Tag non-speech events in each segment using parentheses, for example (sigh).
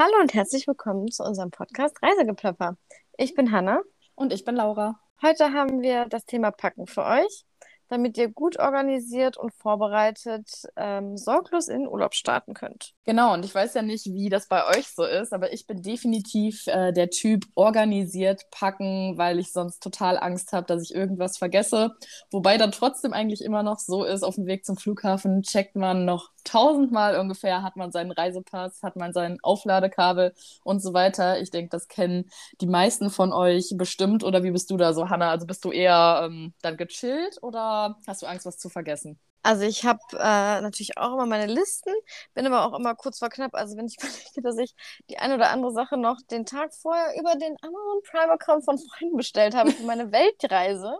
Hallo und herzlich willkommen zu unserem Podcast Reisegeplapper. Ich bin Hanna. Und ich bin Laura. Heute haben wir das Thema Packen für euch damit ihr gut organisiert und vorbereitet ähm, sorglos in den Urlaub starten könnt. Genau, und ich weiß ja nicht, wie das bei euch so ist, aber ich bin definitiv äh, der Typ organisiert packen, weil ich sonst total Angst habe, dass ich irgendwas vergesse. Wobei dann trotzdem eigentlich immer noch so ist, auf dem Weg zum Flughafen checkt man noch tausendmal ungefähr, hat man seinen Reisepass, hat man sein Aufladekabel und so weiter. Ich denke, das kennen die meisten von euch bestimmt. Oder wie bist du da so, Hanna? Also bist du eher ähm, dann gechillt oder hast du Angst, was zu vergessen? Also ich habe äh, natürlich auch immer meine Listen, bin aber auch immer kurz vor knapp. Also wenn ich (laughs) überlege, dass ich die eine oder andere Sache noch den Tag vorher über den Amazon Prime Account von Freunden bestellt habe für meine (laughs) Weltreise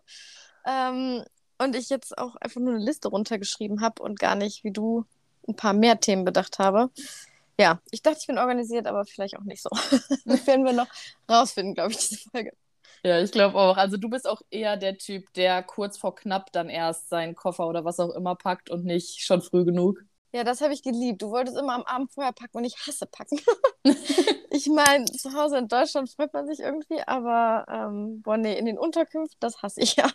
ähm, und ich jetzt auch einfach nur eine Liste runtergeschrieben habe und gar nicht wie du ein paar mehr Themen bedacht habe. Ja, ich dachte, ich bin organisiert, aber vielleicht auch nicht so. das (laughs) werden wir noch rausfinden, glaube ich, diese Folge. Ja, ich glaube auch. Also du bist auch eher der Typ, der kurz vor knapp dann erst seinen Koffer oder was auch immer packt und nicht schon früh genug. Ja, das habe ich geliebt. Du wolltest immer am Abend vorher packen und ich hasse packen. (laughs) (laughs) ich meine, zu Hause in Deutschland freut man sich irgendwie, aber ähm, boah, nee, in den Unterkünften, das hasse ich ja.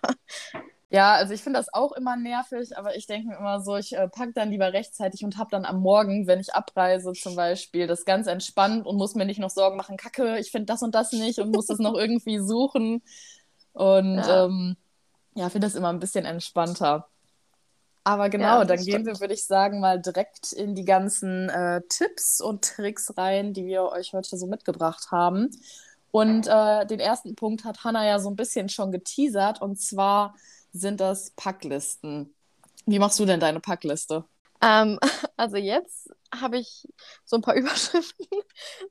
Ja, also ich finde das auch immer nervig, aber ich denke mir immer so, ich äh, packe dann lieber rechtzeitig und habe dann am Morgen, wenn ich abreise zum Beispiel, das ganz entspannt und muss mir nicht noch Sorgen machen, kacke, ich finde das und das nicht und muss das noch irgendwie suchen. Und ja, ähm, ja finde das immer ein bisschen entspannter. Aber genau, ja, dann stimmt. gehen wir, würde ich sagen, mal direkt in die ganzen äh, Tipps und Tricks rein, die wir euch heute so mitgebracht haben. Und äh, den ersten Punkt hat Hannah ja so ein bisschen schon geteasert, und zwar sind das Packlisten. Wie machst du denn deine Packliste? Ähm, (laughs) also jetzt habe ich so ein paar (laughs) Überschriften,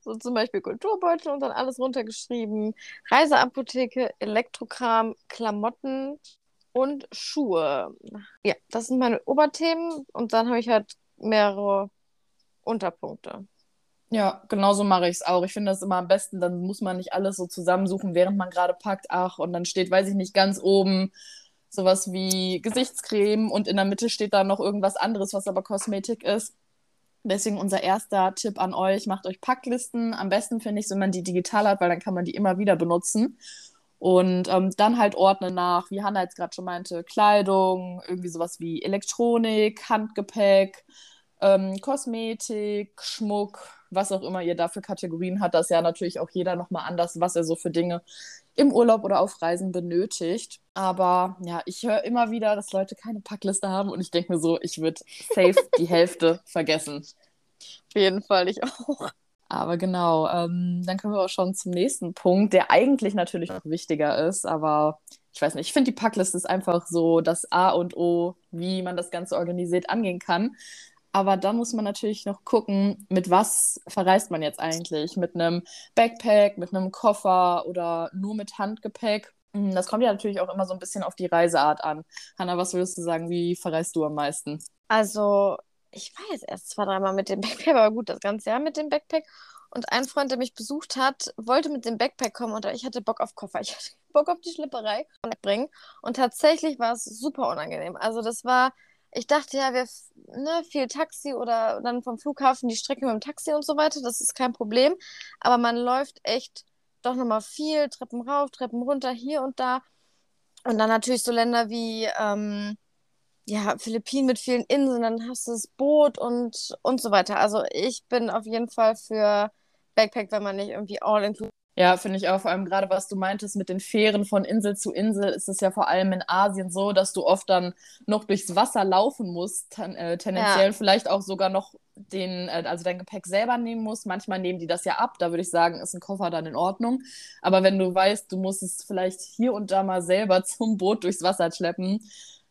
so zum Beispiel Kulturbeutel und dann alles runtergeschrieben. Reiseapotheke, Elektrokram, Klamotten und Schuhe. Ja, das sind meine Oberthemen und dann habe ich halt mehrere Unterpunkte. Ja, genau so mache ich es auch. Ich finde das immer am besten, dann muss man nicht alles so zusammensuchen, während man gerade packt. Ach, und dann steht, weiß ich nicht, ganz oben sowas wie Gesichtscreme und in der Mitte steht da noch irgendwas anderes, was aber Kosmetik ist. Deswegen unser erster Tipp an euch, macht euch Packlisten. Am besten finde ich, wenn man die digital hat, weil dann kann man die immer wieder benutzen. Und ähm, dann halt ordnen nach, wie Hanna jetzt gerade schon meinte, Kleidung, irgendwie sowas wie Elektronik, Handgepäck, ähm, Kosmetik, Schmuck, was auch immer ihr da für Kategorien hat. Das ja natürlich auch jeder nochmal anders, was er so für Dinge im Urlaub oder auf Reisen benötigt. Aber ja, ich höre immer wieder, dass Leute keine Packliste haben und ich denke mir so, ich würde safe (laughs) die Hälfte vergessen. Auf jeden Fall, ich auch. Aber genau, ähm, dann können wir auch schon zum nächsten Punkt, der eigentlich natürlich noch wichtiger ist, aber ich weiß nicht, ich finde die Packliste ist einfach so das A und O, wie man das Ganze organisiert angehen kann. Aber da muss man natürlich noch gucken, mit was verreist man jetzt eigentlich? Mit einem Backpack, mit einem Koffer oder nur mit Handgepäck? Hm, das kommt ja natürlich auch immer so ein bisschen auf die Reiseart an. Hanna, was würdest du sagen, wie verreist du am meisten? Also, ich war jetzt erst zwei, dreimal mit dem (laughs) Backpack, aber gut, das ganze Jahr mit dem Backpack. Und ein Freund, der mich besucht hat, wollte mit dem Backpack kommen und ich hatte Bock auf Koffer. (laughs) Ich hatte Bock auf die Schlipperei und bringen. Und tatsächlich war es super unangenehm. Also, das war ich dachte ja, wir ne, viel Taxi oder dann vom Flughafen die Strecke mit dem Taxi und so weiter, das ist kein Problem. Aber man läuft echt doch nochmal viel, Treppen rauf, Treppen runter, hier und da. Und dann natürlich so Länder wie ähm, ja, Philippinen mit vielen Inseln, dann hast du das Boot und, und so weiter. Also ich bin auf jeden Fall für Backpack, wenn man nicht irgendwie all inclusive ja, finde ich auch. Vor allem gerade, was du meintest mit den Fähren von Insel zu Insel, ist es ja vor allem in Asien so, dass du oft dann noch durchs Wasser laufen musst, ten, äh, tendenziell ja. vielleicht auch sogar noch den, äh, also dein Gepäck selber nehmen musst. Manchmal nehmen die das ja ab. Da würde ich sagen, ist ein Koffer dann in Ordnung. Aber wenn du weißt, du musst es vielleicht hier und da mal selber (laughs) zum Boot durchs Wasser schleppen,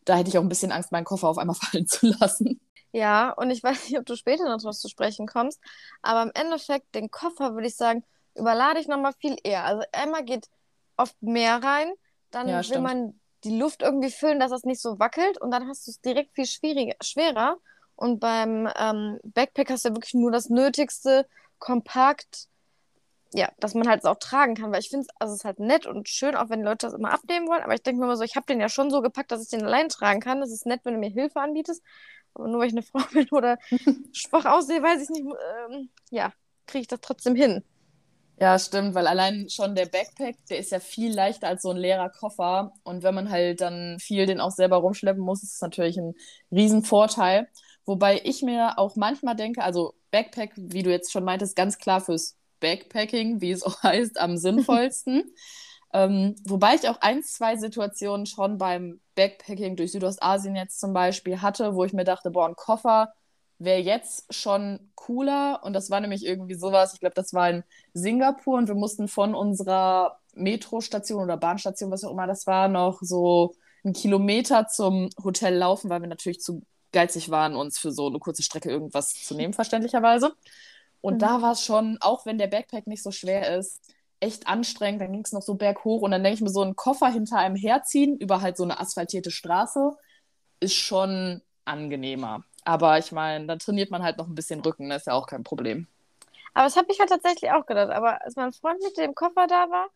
da hätte ich auch ein bisschen Angst, meinen Koffer auf einmal (laughs) fallen zu lassen. Ja, und ich weiß nicht, ob du später noch drauf zu sprechen kommst, aber im Endeffekt, den Koffer würde ich sagen, überlade ich nochmal viel eher. Also einmal geht oft mehr rein, dann ja, will stimmt. man die Luft irgendwie füllen, dass es nicht so wackelt und dann hast du es direkt viel schwieriger, schwerer. Und beim ähm, Backpack hast du ja wirklich nur das Nötigste, kompakt, ja, dass man halt auch tragen kann, weil ich finde also es ist halt nett und schön, auch wenn die Leute das immer abnehmen wollen, aber ich denke mir immer so, ich habe den ja schon so gepackt, dass ich den allein tragen kann. Das ist nett, wenn du mir Hilfe anbietest, aber nur weil ich eine (laughs) Frau bin oder (laughs) schwach aussehe, weiß ich nicht. Ähm, ja, kriege ich das trotzdem hin. Ja, stimmt, weil allein schon der Backpack, der ist ja viel leichter als so ein leerer Koffer. Und wenn man halt dann viel den auch selber rumschleppen muss, ist es natürlich ein Riesenvorteil. Wobei ich mir auch manchmal denke, also Backpack, wie du jetzt schon meintest, ganz klar fürs Backpacking, wie es (laughs) auch heißt, am sinnvollsten. (laughs) ähm, wobei ich auch ein, zwei Situationen schon beim Backpacking durch Südostasien jetzt zum Beispiel hatte, wo ich mir dachte, boah, ein Koffer wäre jetzt schon cooler. Und das war nämlich irgendwie sowas, ich glaube, das war in Singapur und wir mussten von unserer Metrostation oder Bahnstation, was auch immer das war, noch so einen Kilometer zum Hotel laufen, weil wir natürlich zu geizig waren, uns für so eine kurze Strecke irgendwas zu nehmen, verständlicherweise. Und mhm. da war es schon, auch wenn der Backpack nicht so schwer ist, echt anstrengend. Dann ging es noch so berghoch und dann denke ich mir, so einen Koffer hinter einem herziehen über halt so eine asphaltierte Straße ist schon angenehmer. Aber ich meine, dann trainiert man halt noch ein bisschen Rücken, das ist ja auch kein Problem. Aber das habe ich halt tatsächlich auch gedacht. Aber als mein Freund mit dem Koffer da war,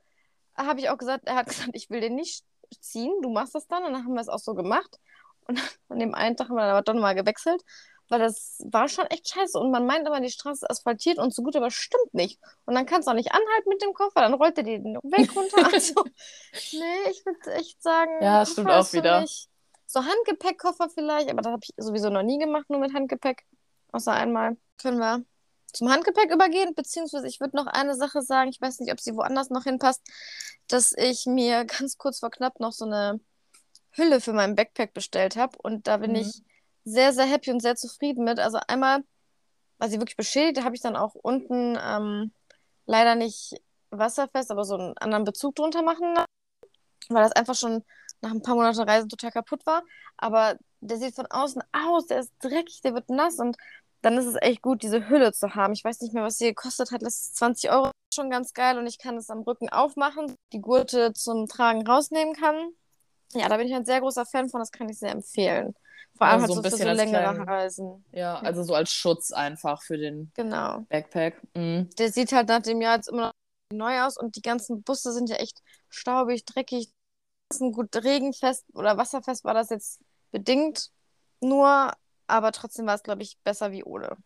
habe ich auch gesagt, er hat (laughs) gesagt, ich will den nicht ziehen, du machst das dann. Und dann haben wir es auch so gemacht. Und (laughs) an dem einen Tag haben wir dann aber doch mal gewechselt, weil das war schon echt scheiße. Und man meint immer, die Straße ist asphaltiert und so gut, aber stimmt nicht. Und dann kannst du auch nicht anhalten mit dem Koffer, dann rollt er den Weg runter. (laughs) also, nee, ich würde echt sagen, ja, stimmt auch wieder. Mich, so Handgepäckkoffer vielleicht, aber das habe ich sowieso noch nie gemacht, nur mit Handgepäck. Außer einmal. Können wir zum Handgepäck übergehen, beziehungsweise ich würde noch eine Sache sagen, ich weiß nicht, ob sie woanders noch hinpasst, dass ich mir (laughs) ganz kurz vor knapp noch so eine Hülle für meinen Backpack bestellt habe und da bin mhm. ich sehr, sehr happy und sehr zufrieden mit. Also einmal war sie wirklich beschädigt, da habe ich dann auch unten ähm, leider nicht wasserfest, aber so einen anderen Bezug drunter machen lassen, weil das einfach schon nach ein paar Monaten Reisen total kaputt war. Aber der sieht von außen aus, der ist dreckig, der wird nass und dann ist es echt gut, diese Hülle zu haben. Ich weiß nicht mehr, was sie gekostet hat. Das ist 20 Euro schon ganz geil und ich kann es am Rücken aufmachen, die Gurte zum Tragen rausnehmen kann. Ja, da bin ich ein sehr großer Fan von, das kann ich sehr empfehlen. Vor allem also halt so, so für so längere kleinen, Reisen. Ja, also so als Schutz einfach für den genau. Backpack. Mhm. Der sieht halt nach dem Jahr jetzt immer noch neu aus und die ganzen Busse sind ja echt staubig, dreckig. Gut regenfest oder wasserfest war das jetzt bedingt nur, aber trotzdem war es, glaube ich, besser wie ohne.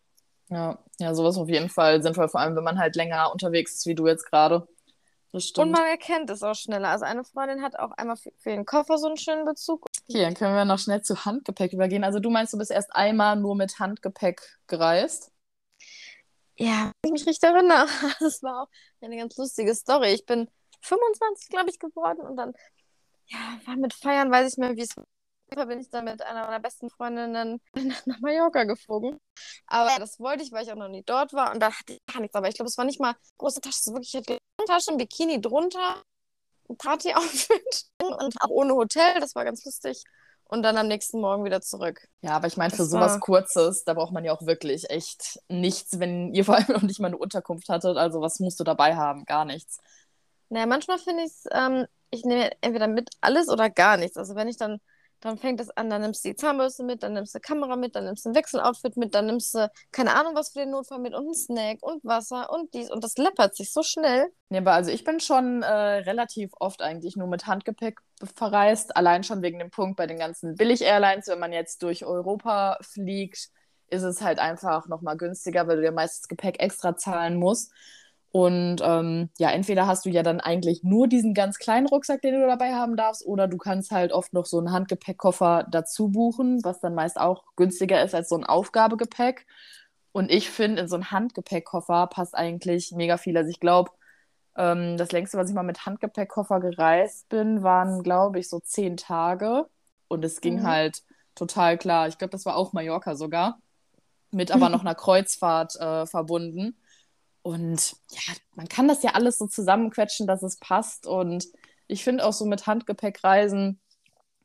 Ja, ja, sowas auf jeden Fall sinnvoll, vor allem wenn man halt länger unterwegs ist, wie du jetzt gerade. Und man erkennt es auch schneller. Also eine Freundin hat auch einmal für, für den Koffer so einen schönen Bezug. Okay, dann können wir noch schnell zu Handgepäck übergehen. Also du meinst, du bist erst einmal nur mit Handgepäck gereist? Ja, wenn ich mich richtig erinnere. (laughs) Das war auch eine ganz lustige Story. Ich bin 25, glaube ich, geworden und dann ja, war mit Feiern, weiß ich mehr, wie es war bin ich dann mit einer meiner besten Freundinnen (laughs) nach Mallorca geflogen. Aber das wollte ich, weil ich auch noch nie dort war. Und da hatte ich gar nichts. Aber ich glaube, es war nicht mal große Tasche. Es war wirklich eine Tasche, ein Bikini drunter, ein Party-Outfit (laughs) und auch ohne Hotel. Das war ganz lustig. Und dann am nächsten Morgen wieder zurück. Ja, aber ich meine, für sowas war... Kurzes, da braucht man ja auch wirklich echt nichts, wenn ihr vor allem (laughs) noch nicht mal eine Unterkunft hattet. Also, was musst du dabei haben? Gar nichts. Naja, manchmal finde ich es, ähm, ich nehme entweder mit alles oder gar nichts. Also, wenn ich dann dann fängt es an, dann nimmst du die Zahnbürste mit, dann nimmst du Kamera mit, dann nimmst du ein Wechseloutfit mit, dann nimmst du keine Ahnung was für den Notfall mit und einen Snack und Wasser und dies und das läppert sich so schnell. Ja, aber also ich bin schon äh, relativ oft eigentlich nur mit Handgepäck verreist, allein schon wegen dem Punkt bei den ganzen Billig-Airlines, wenn man jetzt durch Europa fliegt, ist es halt einfach nochmal günstiger, weil du ja meistens Gepäck extra zahlen musst. Und ähm, ja, entweder hast du ja dann eigentlich nur diesen ganz kleinen Rucksack, den du dabei haben darfst, oder du kannst halt oft noch so einen Handgepäckkoffer dazu buchen, was dann meist auch günstiger ist als so ein Aufgabegepäck. Und ich finde, in so einen Handgepäckkoffer passt eigentlich mega viel. Also ich glaube, ähm, das längste, was ich mal mit Handgepäckkoffer gereist bin, waren, glaube ich, so zehn Tage. Und es ging mhm. halt total klar. Ich glaube, das war auch Mallorca sogar. Mit (laughs) aber noch einer Kreuzfahrt äh, verbunden. Und ja, man kann das ja alles so zusammenquetschen, dass es passt. Und ich finde auch so mit Handgepäckreisen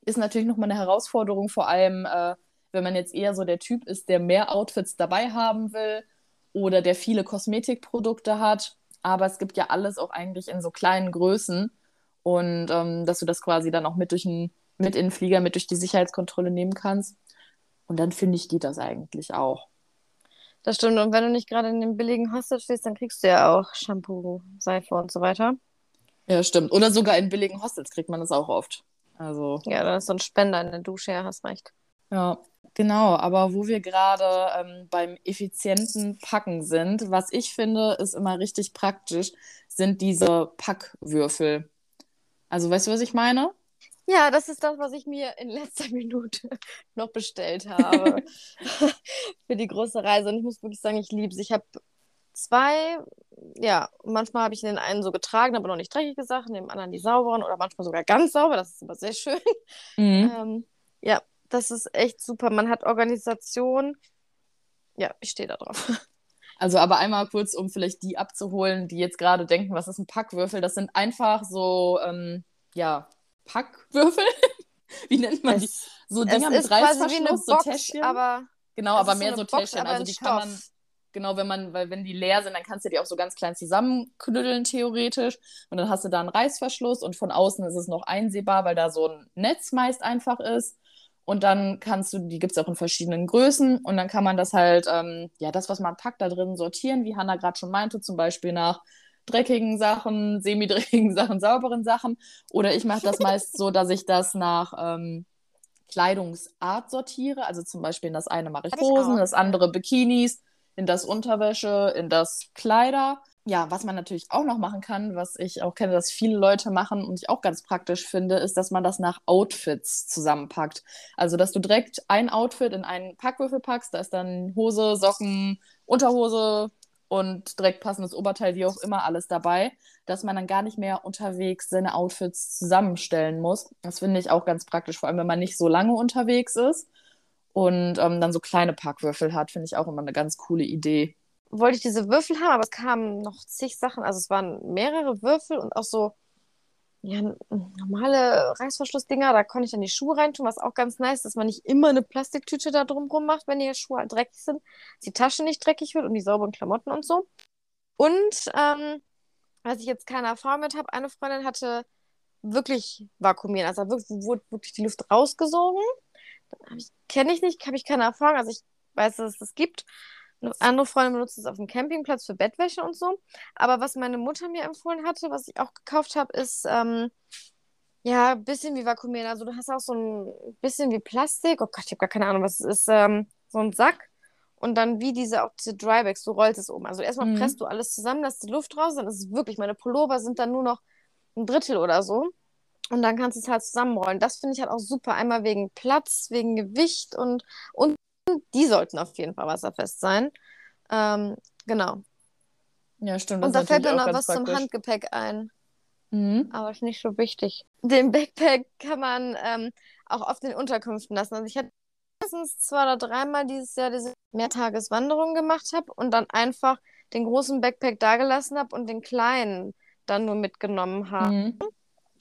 ist natürlich nochmal eine Herausforderung, vor allem äh, wenn man jetzt eher so der Typ ist, der mehr Outfits dabei haben will oder der viele Kosmetikprodukte hat. Aber es gibt ja alles auch eigentlich in so kleinen Größen. Und ähm, dass du das quasi dann auch mit, durch ein, mit in den Flieger, mit durch die Sicherheitskontrolle nehmen kannst. Und dann finde ich, geht das eigentlich auch. Das stimmt. Und wenn du nicht gerade in dem billigen Hostel stehst, dann kriegst du ja auch Shampoo, Seife und so weiter. Ja, stimmt. Oder sogar in billigen Hostels kriegt man das auch oft. Also. Ja, da ist so ein Spender in der Dusche, ja, hast recht. Ja. Genau, aber wo wir gerade ähm, beim effizienten Packen sind, was ich finde, ist immer richtig praktisch, sind diese Packwürfel. Also weißt du, was ich meine? Ja, das ist das, was ich mir in letzter (laughs) Minute noch bestellt habe (laughs) für die große Reise. Und ich muss wirklich sagen, ich liebe es. Ich habe zwei, ja, manchmal habe ich in den einen so getragen, aber noch nicht dreckige Sachen, in dem anderen die sauberen oder manchmal sogar ganz sauber. Das ist immer sehr schön. Mhm. Ähm, ja, das ist echt super. Man hat Organisation. Ja, ich stehe da drauf. (laughs) Also aber einmal kurz, um vielleicht die abzuholen, die jetzt gerade denken, was ist ein Packwürfel? Das sind einfach so, ähm, ja, Packwürfel. (laughs) wie nennt man die? So Dinger mit Reißverschluss, so Täschchen. Aber genau, aber mehr so Box, Täschchen. Also die Stoff. kann man, genau, wenn man, weil wenn die leer sind, dann kannst du die auch so ganz klein zusammenknüdeln, theoretisch. Und dann hast du da einen Reißverschluss und von außen ist es noch einsehbar, weil da so ein Netz meist einfach ist. Und dann kannst du, die gibt es auch in verschiedenen Größen. Und dann kann man das halt, ähm, ja, das, was man packt, da drin sortieren, wie Hanna gerade schon meinte, zum Beispiel nach dreckigen Sachen, semi-dreckigen Sachen, sauberen Sachen. Oder ich mache das meist so, dass ich das nach ähm, Kleidungsart sortiere. Also zum Beispiel in das eine mache ich Hosen, in das andere Bikinis, in das Unterwäsche, in das Kleider ja, was man natürlich auch noch machen kann, was ich auch kenne, dass viele Leute machen und ich auch ganz praktisch finde, ist, dass man das nach Outfits zusammenpackt. Also, dass du direkt ein Outfit in einen Packwürfel packst, da ist dann Hose, Socken, Unterhose und direkt passendes Oberteil, wie auch immer, alles dabei, dass man dann gar nicht mehr unterwegs seine Outfits zusammenstellen muss. Das finde ich auch ganz praktisch, vor allem wenn man nicht so lange unterwegs ist und ähm, dann so kleine Packwürfel hat, finde ich auch immer eine ganz coole Idee wollte ich diese Würfel haben, aber es kamen noch zig Sachen. Also es waren mehrere Würfel und auch so ja, normale Reißverschlussdinger. Da konnte ich dann die Schuhe reintun, was auch ganz nice, dass man nicht immer eine Plastiktüte da drumrum macht, wenn die Schuhe halt dreckig sind, dass die Tasche nicht dreckig wird und die sauberen Klamotten und so. Und ähm, was ich jetzt keine Erfahrung mit habe, eine Freundin hatte wirklich vakuumieren, also wirklich, wurde wirklich die Luft rausgesogen. Kenne ich nicht, habe ich keine Erfahrung, also ich weiß, dass es das gibt. Andere Freunde benutzen es auf dem Campingplatz für Bettwäsche und so. Aber was meine Mutter mir empfohlen hatte, was ich auch gekauft habe, ist ähm, ja ein bisschen wie Vakuumieren. Also du hast auch so ein bisschen wie Plastik. Oh Gott, ich habe gar keine Ahnung, was es ist. Ähm, so ein Sack. Und dann wie diese auch diese Drybags, du rollst es um. Also erstmal mhm. presst du alles zusammen, lässt die Luft raus, dann ist es wirklich, meine Pullover sind dann nur noch ein Drittel oder so. Und dann kannst du es halt zusammenrollen. Das finde ich halt auch super. Einmal wegen Platz, wegen Gewicht und, und die sollten auf jeden Fall wasserfest sein. Ähm, genau. Ja, stimmt. Und da fällt mir noch was praktisch. zum Handgepäck ein. Mhm. Aber ist nicht so wichtig. Den Backpack kann man ähm, auch auf den Unterkünften lassen. Also ich hatte mindestens zwei oder dreimal dieses Jahr diese Mehrtageswanderung gemacht habe und dann einfach den großen Backpack dagelassen habe und den kleinen dann nur mitgenommen habe. Mhm.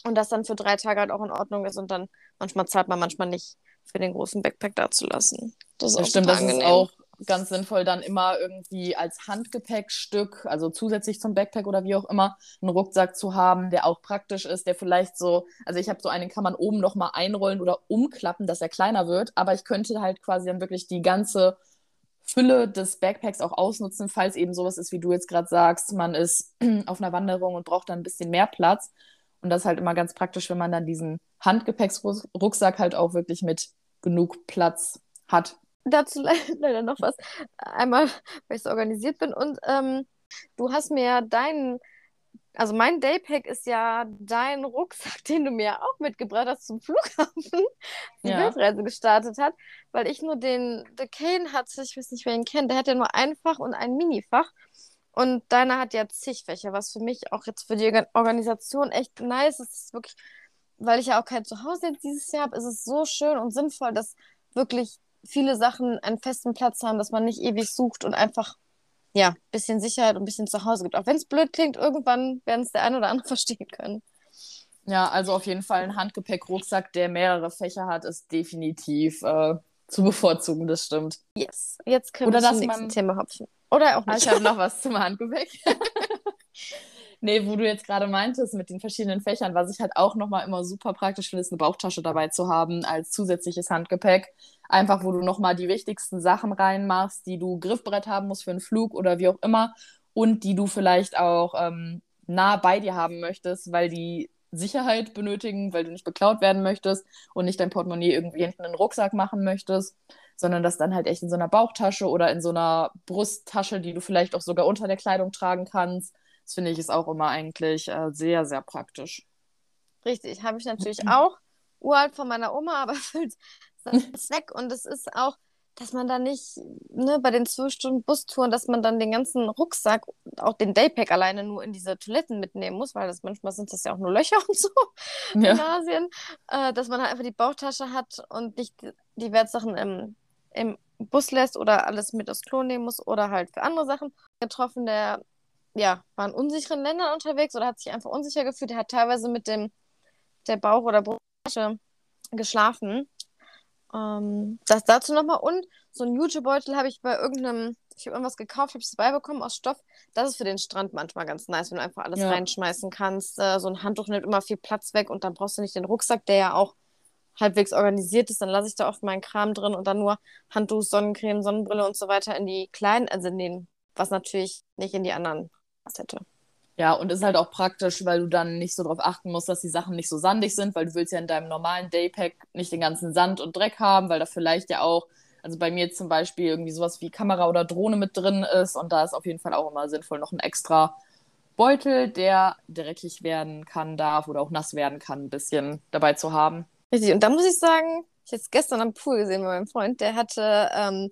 Und das dann für drei Tage halt auch in Ordnung ist und dann manchmal zahlt man, manchmal nicht für den großen Backpack dazulassen. Das ist auch stimmt, das angenehm. ist auch ganz sinnvoll, dann immer irgendwie als Handgepäckstück, also zusätzlich zum Backpack oder wie auch immer, einen Rucksack zu haben, der auch praktisch ist, der vielleicht so, also ich habe so einen, kann man oben nochmal einrollen oder umklappen, dass er kleiner wird, aber ich könnte halt quasi dann wirklich die ganze Fülle des Backpacks auch ausnutzen, falls eben sowas ist, wie du jetzt gerade sagst, man ist (clears throat) auf einer Wanderung und braucht dann ein bisschen mehr Platz. Und das ist halt immer ganz praktisch, wenn man dann diesen Handgepäcksrucksack halt auch wirklich mit genug Platz hat. Dazu (laughs) leider noch was. Einmal, weil ich so organisiert bin. Und ähm, du hast mir deinen, also mein Daypack ist ja dein Rucksack, (laughs) den du mir auch mitgebracht hast zum Flughafen, (laughs) die ja. Weltreise gestartet hat, weil ich nur den The Kane hatte, ich weiß nicht, wer ihn kennt, der hat ja nur ein Fach und ein Minifach. Und deiner hat ja zig Fächer, was für mich auch jetzt für die Organisation echt nice ist. ist wirklich, weil ich ja auch kein Zuhause jetzt dieses Jahr habe, ist es so schön und sinnvoll, dass wirklich viele Sachen einen festen Platz haben, dass man nicht ewig sucht und einfach ja, ein bisschen Sicherheit und ein bisschen Zuhause gibt. Auch wenn es blöd klingt, irgendwann werden es der eine oder andere (laughs) verstehen können. Ja, also auf jeden Fall ein Handgepäck-Rucksack, der mehrere Fächer hat, ist definitiv äh, zu bevorzugen, das stimmt. Yes. Jetzt können Oder wir zum nächsten man... Thema hopfen. Oder auch nicht. Ich habe noch (laughs) was zum Handgepäck. (laughs) nee, wo du jetzt gerade meintest mit den verschiedenen Fächern, was ich halt auch nochmal immer super praktisch finde, ist eine Bauchtasche dabei zu haben als zusätzliches Handgepäck. Einfach, wo du nochmal die wichtigsten Sachen reinmachst, die du griffbereit haben musst für einen Flug oder wie auch immer und die du vielleicht auch ähm, nah bei dir haben möchtest, weil die Sicherheit benötigen, weil du nicht beklaut werden möchtest und nicht dein Portemonnaie irgendwie hinten in den Rucksack machen möchtest. sondern das dann halt echt in so einer Bauchtasche oder in so einer Brusttasche, die du vielleicht auch sogar unter der Kleidung tragen kannst. Das finde ich ist auch immer eigentlich äh, sehr, sehr praktisch. Richtig, habe ich natürlich auch. Uralt von meiner Oma, aber (laughs) füllt seinen Zweck. Und es ist auch, dass man da nicht, ne, bei den zwölf Stunden Bustouren, dass man dann den ganzen Rucksack, auch den Daypack alleine nur in diese Toiletten mitnehmen muss, weil das manchmal sind das ja auch nur Löcher und so (laughs) ja. in Asien, äh, dass man halt einfach die Bauchtasche hat und nicht die Wertsachen im, im Bus lässt oder alles mit aufs Klo nehmen muss oder halt für andere Sachen. Getroffen, der ja, war in unsicheren Ländern unterwegs oder hat sich einfach unsicher gefühlt. Der hat teilweise mit dem der Bauch- oder Brusttasche geschlafen ähm, das dazu nochmal. Und so ein Jutebeutel habe ich bei irgendeinem, ich habe irgendwas gekauft, habe ich es beibekommen aus Stoff. Das ist für den Strand manchmal ganz nice, wenn du einfach alles ja. reinschmeißen kannst. Äh, so ein Handtuch nimmt immer viel Platz weg und dann brauchst du nicht den Rucksack, der ja auch halbwegs organisiert ist. Dann lasse ich da oft meinen Kram drin und dann nur Handtuch, Sonnencreme, Sonnenbrille und so weiter in die kleinen, also in den, was natürlich nicht in die anderen hätte. Ja, und ist halt auch praktisch, weil du dann nicht so darauf achten musst, dass die Sachen nicht so sandig sind, weil du willst ja in deinem normalen Daypack nicht den ganzen Sand und Dreck haben, weil da vielleicht ja auch, also bei mir zum Beispiel irgendwie sowas wie Kamera oder Drohne mit drin ist und da ist auf jeden Fall auch immer sinnvoll, noch ein extra Beutel, der dreckig werden kann, darf oder auch nass werden kann, ein bisschen dabei zu haben. Richtig, und da muss ich sagen, ich habe es gestern am Pool gesehen bei meinem Freund, der hatte ähm,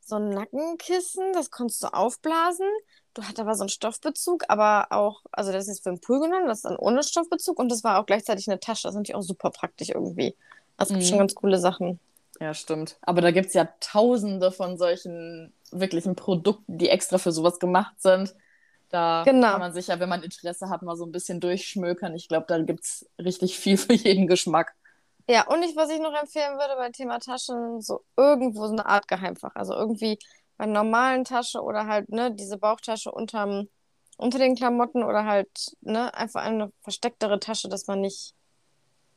so ein Nackenkissen, das konntest du aufblasen Du hattest aber so einen Stoffbezug, aber auch, also das ist für den Pool genommen, das ist dann ohne Stoffbezug und das war auch gleichzeitig eine Tasche. Das ist natürlich auch super praktisch irgendwie. Das gibt mhm. schon ganz coole Sachen. Ja, stimmt. Aber da gibt es ja tausende von solchen wirklichen Produkten, die extra für sowas gemacht sind. Da genau. kann man sich ja, wenn man Interesse hat, mal so ein bisschen durchschmökern. Ich glaube, da gibt es richtig viel für jeden Geschmack. Ja, und ich, was ich noch empfehlen würde beim Thema Taschen, so irgendwo so eine Art Geheimfach. Also irgendwie bei normalen Tasche oder halt, ne, diese Bauchtasche unterm, unter den Klamotten oder halt, ne, einfach eine verstecktere Tasche, dass man nicht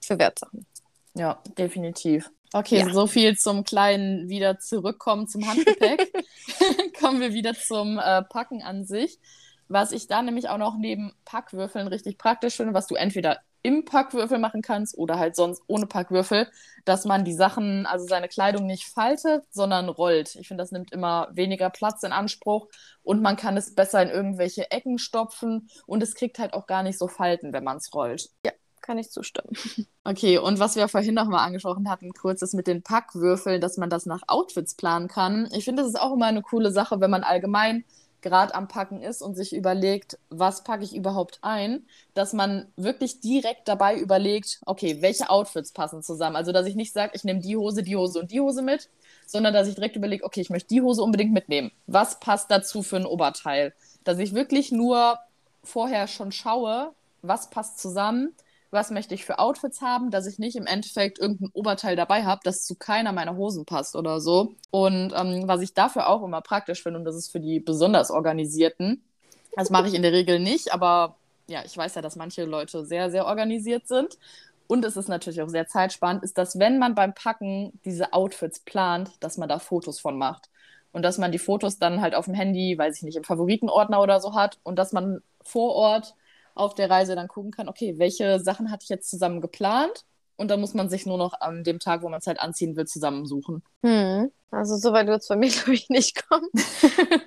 für Wertsachen. Ja, definitiv. Okay, ja. so viel zum kleinen wieder zurückkommen zum Handgepäck. (laughs) (laughs) Kommen wir wieder zum äh, Packen an sich. Was ich da nämlich auch noch neben Packwürfeln richtig praktisch finde, was du entweder im Packwürfel machen kannst oder halt sonst ohne Packwürfel, dass man die Sachen, also seine Kleidung nicht faltet, sondern rollt. Ich finde, das nimmt immer weniger Platz in Anspruch und man kann es besser in irgendwelche Ecken stopfen und es kriegt halt auch gar nicht so Falten, wenn man es rollt. Ja, kann ich zustimmen. (laughs) Okay, und was wir vorhin noch mal angesprochen hatten, kurz ist mit den Packwürfeln, dass man das nach Outfits planen kann. Ich finde, das ist auch immer eine coole Sache, wenn man allgemein gerade am Packen ist und sich überlegt, was packe ich überhaupt ein, dass man wirklich direkt dabei überlegt, okay, welche Outfits passen zusammen. Also, dass ich nicht sage, ich nehme die Hose, die Hose und die Hose mit, sondern dass ich direkt überlege, okay, ich möchte die Hose unbedingt mitnehmen. Was passt dazu für ein Oberteil? Dass ich wirklich nur vorher schon schaue, was passt zusammen was möchte ich für Outfits haben, dass ich nicht im Endeffekt irgendein Oberteil dabei habe, das zu keiner meiner Hosen passt oder so. Und ähm, was ich dafür auch immer praktisch finde, und das ist für die besonders Organisierten, das mache ich in der Regel nicht, aber ja, ich weiß ja, dass manche Leute sehr, sehr organisiert sind. Und es ist natürlich auch sehr zeitsparend, ist, dass wenn man beim Packen diese Outfits plant, dass man da Fotos von macht. Und dass man die Fotos dann halt auf dem Handy, weiß ich nicht, im Favoritenordner oder so hat und dass man vor Ort auf der Reise dann gucken kann, okay, welche Sachen hatte ich jetzt zusammen geplant? Und dann muss man sich nur noch an dem Tag, wo man es halt anziehen will, zusammensuchen. Hm. Also so weit wird es bei mir, (laughs) glaube ich, nicht kommen. (laughs)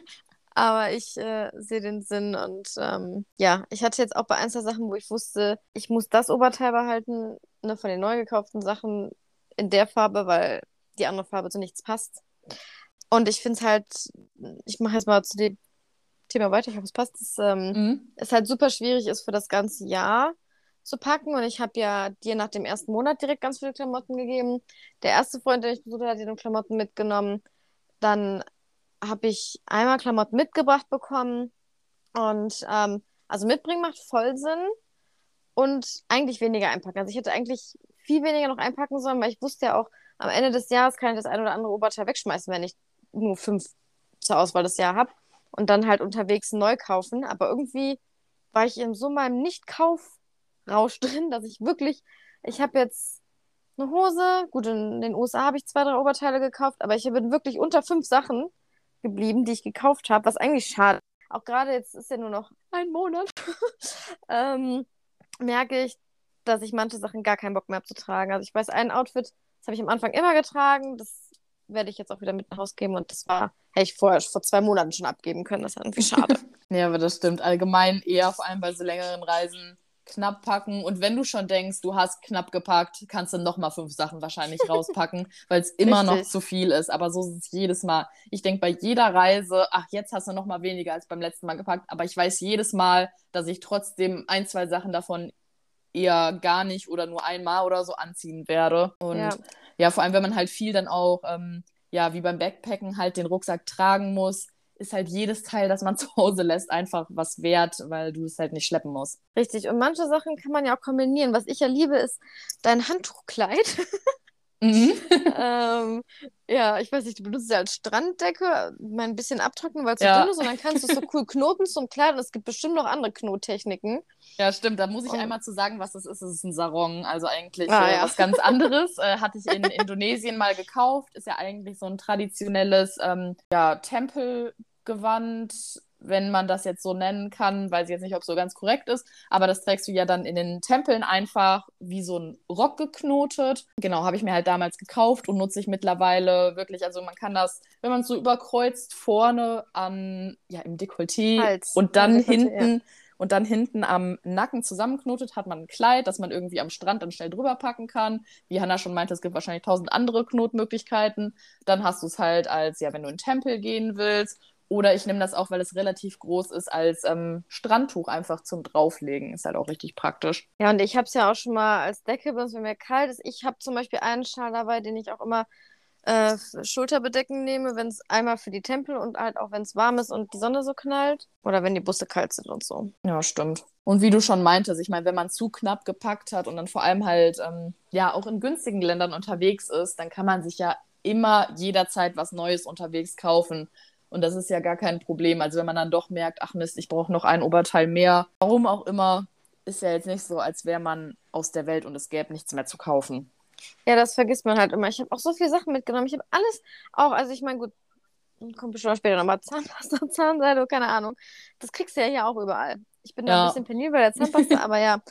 Aber ich äh, sehe den Sinn und ähm, ja, ich hatte jetzt auch bei ein, zwei Sachen, wo ich wusste, ich muss das Oberteil behalten, ne, von den neu gekauften Sachen in der Farbe, weil die andere Farbe zu nichts passt. Und ich finde es halt, ich mache jetzt mal zu dem Thema weiter, ich hoffe, es passt, das ähm, mhm. ist halt super schwierig ist für das ganze Jahr zu packen. Und ich habe ja dir nach dem ersten Monat direkt ganz viele Klamotten gegeben. Der erste Freund, der mich besucht hat, hat dir Klamotten mitgenommen. Dann habe ich einmal Klamotten mitgebracht bekommen. Und ähm, also mitbringen macht voll Sinn. Und eigentlich weniger einpacken. Also ich hätte eigentlich viel weniger noch einpacken sollen, weil ich wusste ja auch, am Ende des Jahres kann ich das ein oder andere Oberteil wegschmeißen, wenn ich nur fünf zur Auswahl des Jahr habe und dann halt unterwegs neu kaufen. Aber irgendwie war ich in so meinem Nicht-Kauf-Rausch (laughs) drin, dass ich wirklich, ich habe jetzt eine Hose, gut, in den USA habe ich zwei, drei Oberteile gekauft, aber ich bin wirklich unter fünf Sachen geblieben, die ich gekauft habe, was eigentlich schade. Auch gerade jetzt ist ja nur noch ein Monat, (laughs) ähm, merke ich, dass ich manche Sachen gar keinen Bock mehr habe zu tragen. Also ich weiß, ein Outfit, das habe ich am Anfang immer getragen, das werde ich jetzt auch wieder mit nach Hause geben. Und das war, hätte ich vorher vor zwei Monaten schon abgeben können. Das ist irgendwie schade. (laughs) ja, aber das stimmt. Allgemein eher vor allem bei so längeren Reisen knapp packen. Und wenn du schon denkst, du hast knapp gepackt, kannst du nochmal fünf Sachen wahrscheinlich rauspacken, (laughs) weil es immer Richtig. noch zu viel ist. Aber so ist es jedes Mal. Ich denke bei jeder Reise, ach, jetzt hast du nochmal weniger als beim letzten Mal gepackt. Aber ich weiß jedes Mal, dass ich trotzdem ein, zwei Sachen davon eher gar nicht oder nur einmal oder so anziehen werde. Und ja, ja vor allem, wenn man halt viel dann auch, ähm, ja, wie beim Backpacken halt den Rucksack tragen muss, ist halt jedes Teil, das man (laughs) zu Hause lässt, einfach was wert, weil du es halt nicht schleppen musst. Richtig. Und manche Sachen kann man ja auch kombinieren. Was ich ja liebe, ist dein Handtuchkleid. (laughs) Mhm. (laughs) (laughs) ähm, ja, ich weiß nicht, du benutzt es ja als Stranddecke, mal ein bisschen abtrocknen, weil es ja. so dünn ist und dann kannst du es so (laughs) cool knoten zum Kleid und es gibt bestimmt noch andere Knottechniken. Ja, stimmt, da muss ich und... einmal zu sagen, was das ist. Es ist ein Sarong, also eigentlich ah, äh, ja. was ganz anderes. äh, hatte ich in Indonesien mal gekauft, ist ja eigentlich so ein traditionelles ähm, ja, Tempelgewand wenn man das jetzt so nennen kann, weiß ich jetzt nicht, ob es so ganz korrekt ist, aber das trägst du ja dann in den Tempeln einfach wie so ein Rock geknotet. Genau, habe ich mir halt damals gekauft und nutze ich mittlerweile wirklich, also man kann das, wenn man es so überkreuzt, vorne an, ja, im Dekolleté Hals. und dann Dekolleté, hinten ja. und dann hinten am Nacken zusammenknotet, hat man ein Kleid, das man irgendwie am Strand dann schnell drüber packen kann. Wie Hannah schon meinte, es gibt wahrscheinlich tausend andere Knotmöglichkeiten. Dann hast du es halt als, ja, wenn du in den Tempel gehen willst oder ich nehme das auch, weil es relativ groß ist, als ähm, Strandtuch einfach zum Drauflegen. Ist halt auch richtig praktisch. Ja, und ich habe es ja auch schon mal als Decke, wenn mir kalt ist. Ich habe zum Beispiel einen Schal dabei, den ich auch immer äh, Schulterbedecken nehme, wenn es einmal für die Tempel und halt auch wenn es warm ist und die Sonne so knallt. Oder wenn die Busse kalt sind und so. Ja, stimmt. Und wie du schon meintest, ich meine, wenn man zu knapp gepackt hat und dann vor allem halt ähm, ja auch in günstigen Ländern unterwegs ist, dann kann man sich ja immer jederzeit was Neues unterwegs kaufen. Und das ist ja gar kein Problem. Also wenn man dann doch merkt, ach Mist, ich brauche noch ein Oberteil mehr, warum auch immer, ist ja jetzt nicht so, als wäre man aus der Welt und es gäbe nichts mehr zu kaufen. Ja, das vergisst man halt immer. Ich habe auch so viele Sachen mitgenommen. Ich habe alles auch, also ich meine, gut, kommt bestimmt später nochmal Zahnpasta, (laughs) Zahnseide, keine Ahnung. Das kriegst du ja hier auch überall. Ich bin ja. da ein bisschen penibel bei der Zahnpasta, (laughs) aber ja.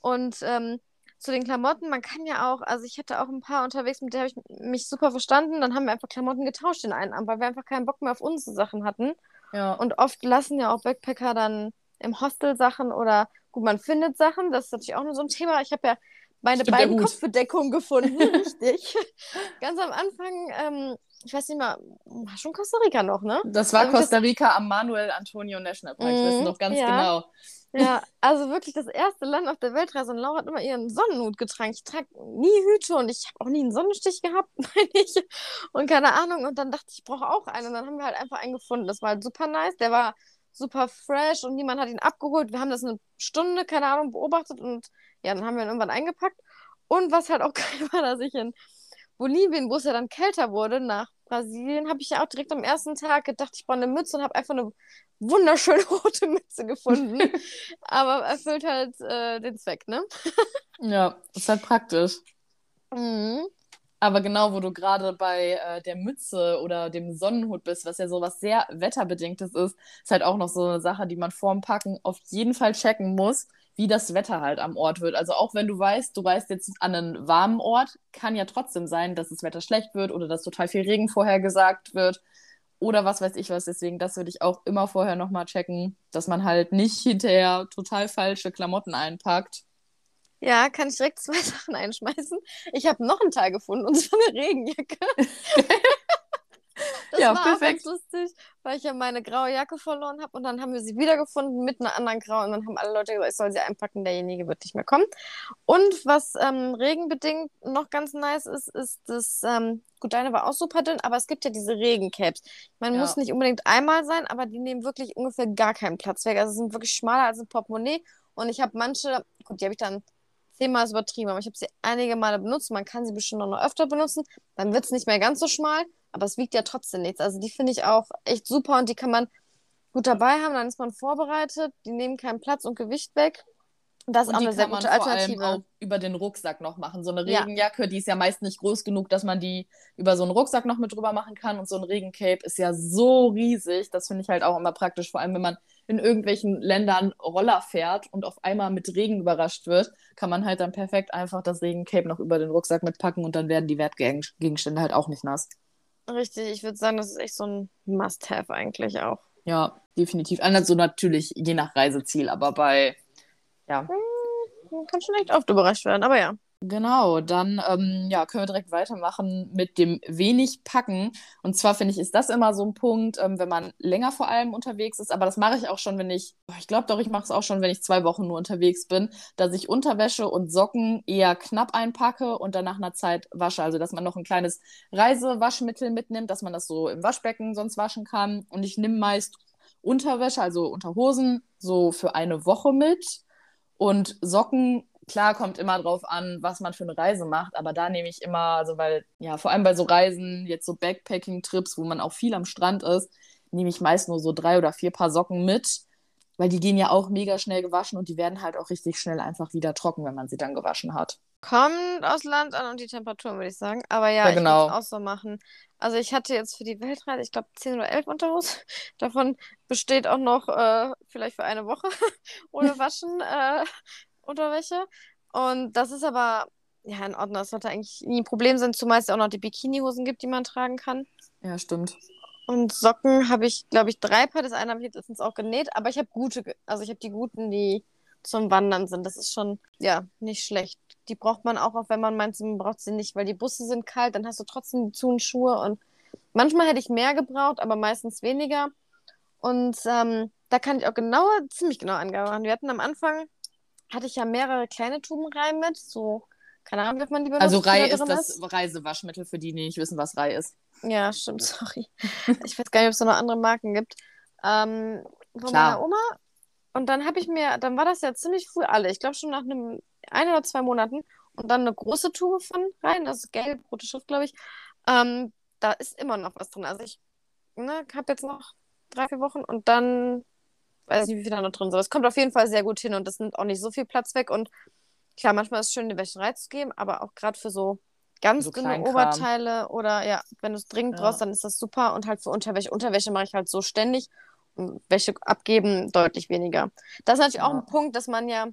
Und ähm, zu den Klamotten, man kann ja auch, also ich hatte auch ein paar unterwegs, mit denen habe ich mich super verstanden. Dann haben wir einfach Klamotten getauscht in einen Abend, weil wir einfach keinen Bock mehr auf unsere Sachen hatten. Ja. Und oft lassen ja auch Backpacker dann im Hostel Sachen oder gut, man findet Sachen. Das ist natürlich auch nur so ein Thema. Ich habe ja meine Stimmt, beiden Kopfbedeckungen gefunden, (laughs) richtig. Ganz am Anfang, ähm, ich weiß nicht mal, war schon Costa Rica noch, ne? Das war also Costa Rica das... am Manuel Antonio National Park, ich weiß noch ganz ja. genau. Ja, (laughs) also wirklich das erste Land auf der Weltreise und Laura hat immer ihren Sonnenhut getragen. Ich trage nie Hüte und ich habe auch nie einen Sonnenstich gehabt, (laughs) meine ich. Und keine Ahnung. Und dann dachte ich, ich brauche auch einen. Und dann haben wir halt einfach einen gefunden. Das war halt super nice. Der war super fresh und niemand hat ihn abgeholt. Wir haben das eine Stunde, keine Ahnung, beobachtet und ja, dann haben wir ihn irgendwann eingepackt. Und was halt auch (laughs) geil war, dass ich in Bolivien, wo es ja dann kälter wurde, nach Brasilien, habe ich ja auch direkt am ersten Tag gedacht, ich brauche eine Mütze und habe einfach eine wunderschöne (laughs) rote Mütze gefunden. (laughs) Aber erfüllt halt äh, den Zweck, ne? (laughs) ja, ist halt praktisch. Mhm. Aber genau, wo du gerade bei äh, der Mütze oder dem Sonnenhut bist, was ja so was sehr wetterbedingtes ist, ist halt auch noch so eine Sache, die man vorm Packen auf jeden Fall checken muss, wie das Wetter halt am Ort wird. Also auch wenn du weißt, du reist jetzt an einen warmen Ort, kann ja trotzdem sein, dass das Wetter schlecht wird oder dass total viel Regen vorhergesagt wird oder was weiß ich was. Deswegen, das würde ich auch immer vorher nochmal checken, dass man halt nicht hinterher total falsche Klamotten einpackt. Ja, kann ich direkt zwei (laughs) Sachen einschmeißen. Ich habe noch einen Teil gefunden, und zwar eine Regenjacke. (laughs) Das ja, war perfekt. auch ganz lustig, weil ich ja meine graue Jacke verloren habe und dann haben wir sie wiedergefunden mit einer anderen grauen und dann haben alle Leute gesagt, ich soll sie einpacken, derjenige wird nicht mehr kommen. Und was ähm, regenbedingt noch ganz nice ist, ist das, ähm, gut, deine war auch super dünn, aber es gibt ja diese Regencapes. Man ja. muss nicht unbedingt einmal sein, aber die nehmen wirklich ungefähr gar keinen Platz weg. Also sind wirklich schmaler als ein Portemonnaie und ich habe manche, gut, die habe ich dann zehnmal übertrieben, aber ich habe sie einige Male benutzt. Man kann sie bestimmt noch öfter benutzen. Dann wird es nicht mehr ganz so schmal aber es wiegt ja trotzdem nichts. Also die finde ich auch echt super und die kann man gut dabei haben, dann ist man vorbereitet, die nehmen keinen Platz und Gewicht weg. Das ist auch eine sehr gute Alternative. Vor allem auch über den Rucksack noch machen. So eine Regenjacke, ja. die ist ja meist nicht groß genug, dass man die über so einen Rucksack noch mit drüber machen kann. Und so ein Regencape ist ja so riesig. Das finde ich halt auch immer praktisch, vor allem wenn man in irgendwelchen Ländern Roller fährt und auf einmal mit Regen überrascht wird, kann man halt dann perfekt einfach das Regencape noch über den Rucksack mitpacken und dann werden die Wertgegenstände halt auch nicht nass. Richtig, ich würde sagen, das ist echt so ein Must-Have eigentlich auch. Ja, definitiv. Also natürlich je nach Reiseziel, aber bei, ja. Hm, kann schon echt oft überrascht werden, aber ja. Genau, dann ähm, ja, können wir direkt weitermachen mit dem wenig Packen. Und zwar finde ich, ist das immer so ein Punkt, ähm, wenn man länger vor allem unterwegs ist. Aber das mache ich auch schon, wenn ich, ich glaube doch, ich mache es auch schon, wenn ich zwei Wochen nur unterwegs bin, dass ich Unterwäsche und Socken eher knapp einpacke und dann nach einer Zeit wasche. Also, dass man noch ein kleines Reisewaschmittel mitnimmt, dass man das so im Waschbecken sonst waschen kann. Und ich nehme meist Unterwäsche, also Unterhosen, so für eine Woche mit. Und Socken klar kommt immer drauf an, was man für eine Reise macht, aber da nehme ich immer, also weil, ja, vor allem bei so Reisen, jetzt so Backpacking-Trips, wo man auch viel am Strand ist, nehme ich meist nur so drei oder vier Paar Socken mit, weil die gehen ja auch mega schnell gewaschen und die werden halt auch richtig schnell einfach wieder trocken, wenn man sie dann gewaschen hat. Kommt aus Land an und die Temperaturen, würde ich sagen. Aber ja, ja genau. ich würde es auch so machen. Also ich hatte jetzt für die Weltreise, ich glaube, 10 oder 11 Unterhosen. (laughs) Davon besteht auch noch äh, vielleicht für eine Woche (laughs) ohne Waschen äh, Unterwäsche. Und das ist aber ja in Ordnung. Das sollte eigentlich nie ein Problem sein, zumal es ja auch noch die Bikini-Hosen gibt, die man tragen kann. Ja, stimmt. Und Socken habe ich, glaube ich, drei Paar. Das eine habe ich jetzt letztens auch genäht, aber ich habe gute, also ich habe die guten, die zum Wandern sind. Das ist schon, ja, nicht schlecht. Die braucht man auch, auch wenn man meint, man braucht sie nicht, weil die Busse sind kalt, dann hast du trotzdem die zu Schuhe und manchmal hätte ich mehr gebraucht, aber meistens weniger. Und ähm, da kann ich auch genauer, ziemlich genau Angaben machen. Wir hatten am Anfang hatte ich ja mehrere kleine Tubenreihen mit, so, keine Ahnung, wie man die benutzt. Also Rei ist das ist. Reisewaschmittel für die, die nicht wissen, was Rei ist. Ja, stimmt, (laughs) sorry. ich weiß gar nicht, ob es noch andere Marken gibt. Ähm, von Klar. meiner Oma. Und dann habe ich mir, dann war das ja ziemlich früh alle. Ich glaube schon nach einem ein oder zwei Monaten. Und dann eine große Tube von rein, das ist gelb, rote Schrift, glaube ich. Ähm, da ist immer noch was drin. Also ich ne, habe jetzt noch drei, vier Wochen und dann weiß nicht, wie viel da noch drin sind. Es kommt auf jeden Fall sehr gut hin und das nimmt auch nicht so viel Platz weg. Und klar, manchmal ist es schön, die Wäscherei zu geben, aber auch gerade für so ganz so dünne Oberteile oder ja, wenn du es dringend ja. brauchst, dann ist das super. Und halt für Unterwäsche. Unterwäsche mache ich halt so ständig. Und Wäsche abgeben deutlich weniger. Das ist natürlich ja. auch ein Punkt, dass man ja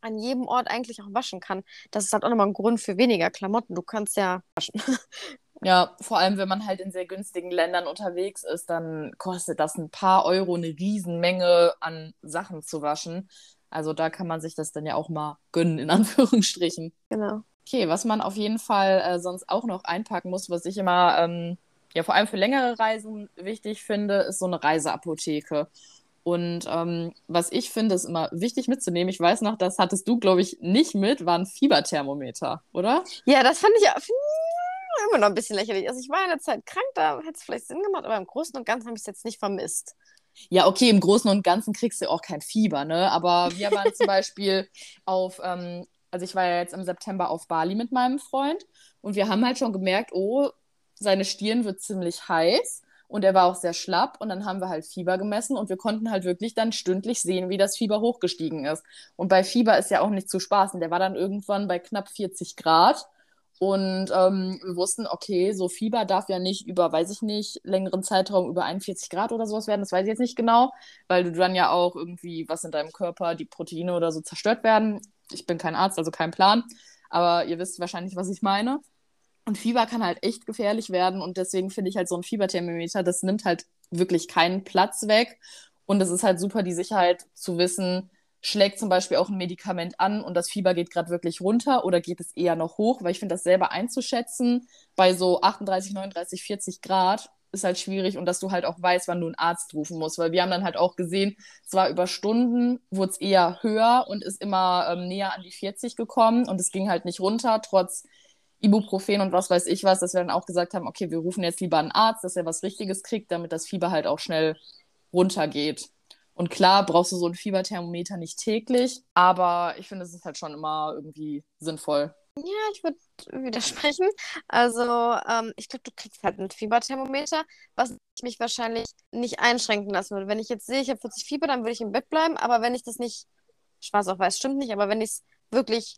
an jedem Ort eigentlich auch waschen kann. Das ist halt auch nochmal ein Grund für weniger Klamotten. Du kannst ja waschen. (laughs) Ja, vor allem, wenn man halt in sehr günstigen Ländern unterwegs ist, dann kostet das ein paar Euro eine Riesenmenge an Sachen zu waschen. Also da kann man sich das dann ja auch mal gönnen, in (laughs) Anführungsstrichen. Genau. Okay, was man auf jeden Fall äh, sonst auch noch einpacken muss, was ich immer, ähm, ja, vor allem für längere Reisen wichtig finde, ist so eine Reiseapotheke. Und ähm, was ich finde, ist immer wichtig mitzunehmen. Ich weiß noch, das hattest du, glaube ich, nicht mit, war ein Fieberthermometer, oder? Ja, das fand ich immer noch ein bisschen lächerlich. Also ich war eine Zeit krank, da hätte es vielleicht Sinn gemacht, aber im Großen und Ganzen habe ich es jetzt nicht vermisst. Ja, okay, im Großen und Ganzen kriegst du auch kein Fieber, ne? Aber wir waren zum (laughs) Beispiel auf, ähm, also ich war ja jetzt im September auf Bali mit meinem Freund und wir haben halt schon gemerkt, oh, seine Stirn wird ziemlich heiß und er war auch sehr schlapp und dann haben wir halt Fieber gemessen und wir konnten halt wirklich dann stündlich sehen, wie das Fieber hochgestiegen ist. Und bei Fieber ist ja auch nicht zu spaßen. Der war dann irgendwann bei knapp 40 Grad und ähm, wir wussten, okay, so Fieber darf ja nicht über, weiß ich nicht, längeren Zeitraum über 41 Grad oder sowas werden. Das weiß ich jetzt nicht genau, weil du dann ja auch irgendwie was in deinem Körper, die Proteine oder so zerstört werden. Ich bin kein Arzt, also kein Plan. Aber ihr wisst wahrscheinlich, was ich meine. Und Fieber kann halt echt gefährlich werden. Und deswegen finde ich halt so ein Fieberthermometer, das nimmt halt wirklich keinen Platz weg. Und es ist halt super, die Sicherheit zu wissen, schlägt zum Beispiel auch ein Medikament an und das Fieber geht gerade wirklich runter oder geht es eher noch hoch, weil ich finde das selber einzuschätzen bei so 38, 39, 40 Grad ist halt schwierig und dass du halt auch weißt, wann du einen Arzt rufen musst, weil wir haben dann halt auch gesehen, zwar über Stunden wurde es eher höher und ist immer ähm, näher an die 40 gekommen und es ging halt nicht runter, trotz Ibuprofen und was weiß ich was, dass wir dann auch gesagt haben, okay, wir rufen jetzt lieber einen Arzt, dass er was Richtiges kriegt, damit das Fieber halt auch schnell runtergeht. Und klar brauchst du so ein Fieberthermometer nicht täglich, aber ich finde, es ist halt schon immer irgendwie sinnvoll. Ja, ich würde widersprechen. Also, ähm, ich glaube, du kriegst halt ein Fieberthermometer, was ich mich wahrscheinlich nicht einschränken lassen würde. Wenn ich jetzt sehe, ich habe 40 Fieber, dann würde ich im Bett bleiben, aber wenn ich das nicht, schwarz auf weiß stimmt nicht, aber wenn ich es wirklich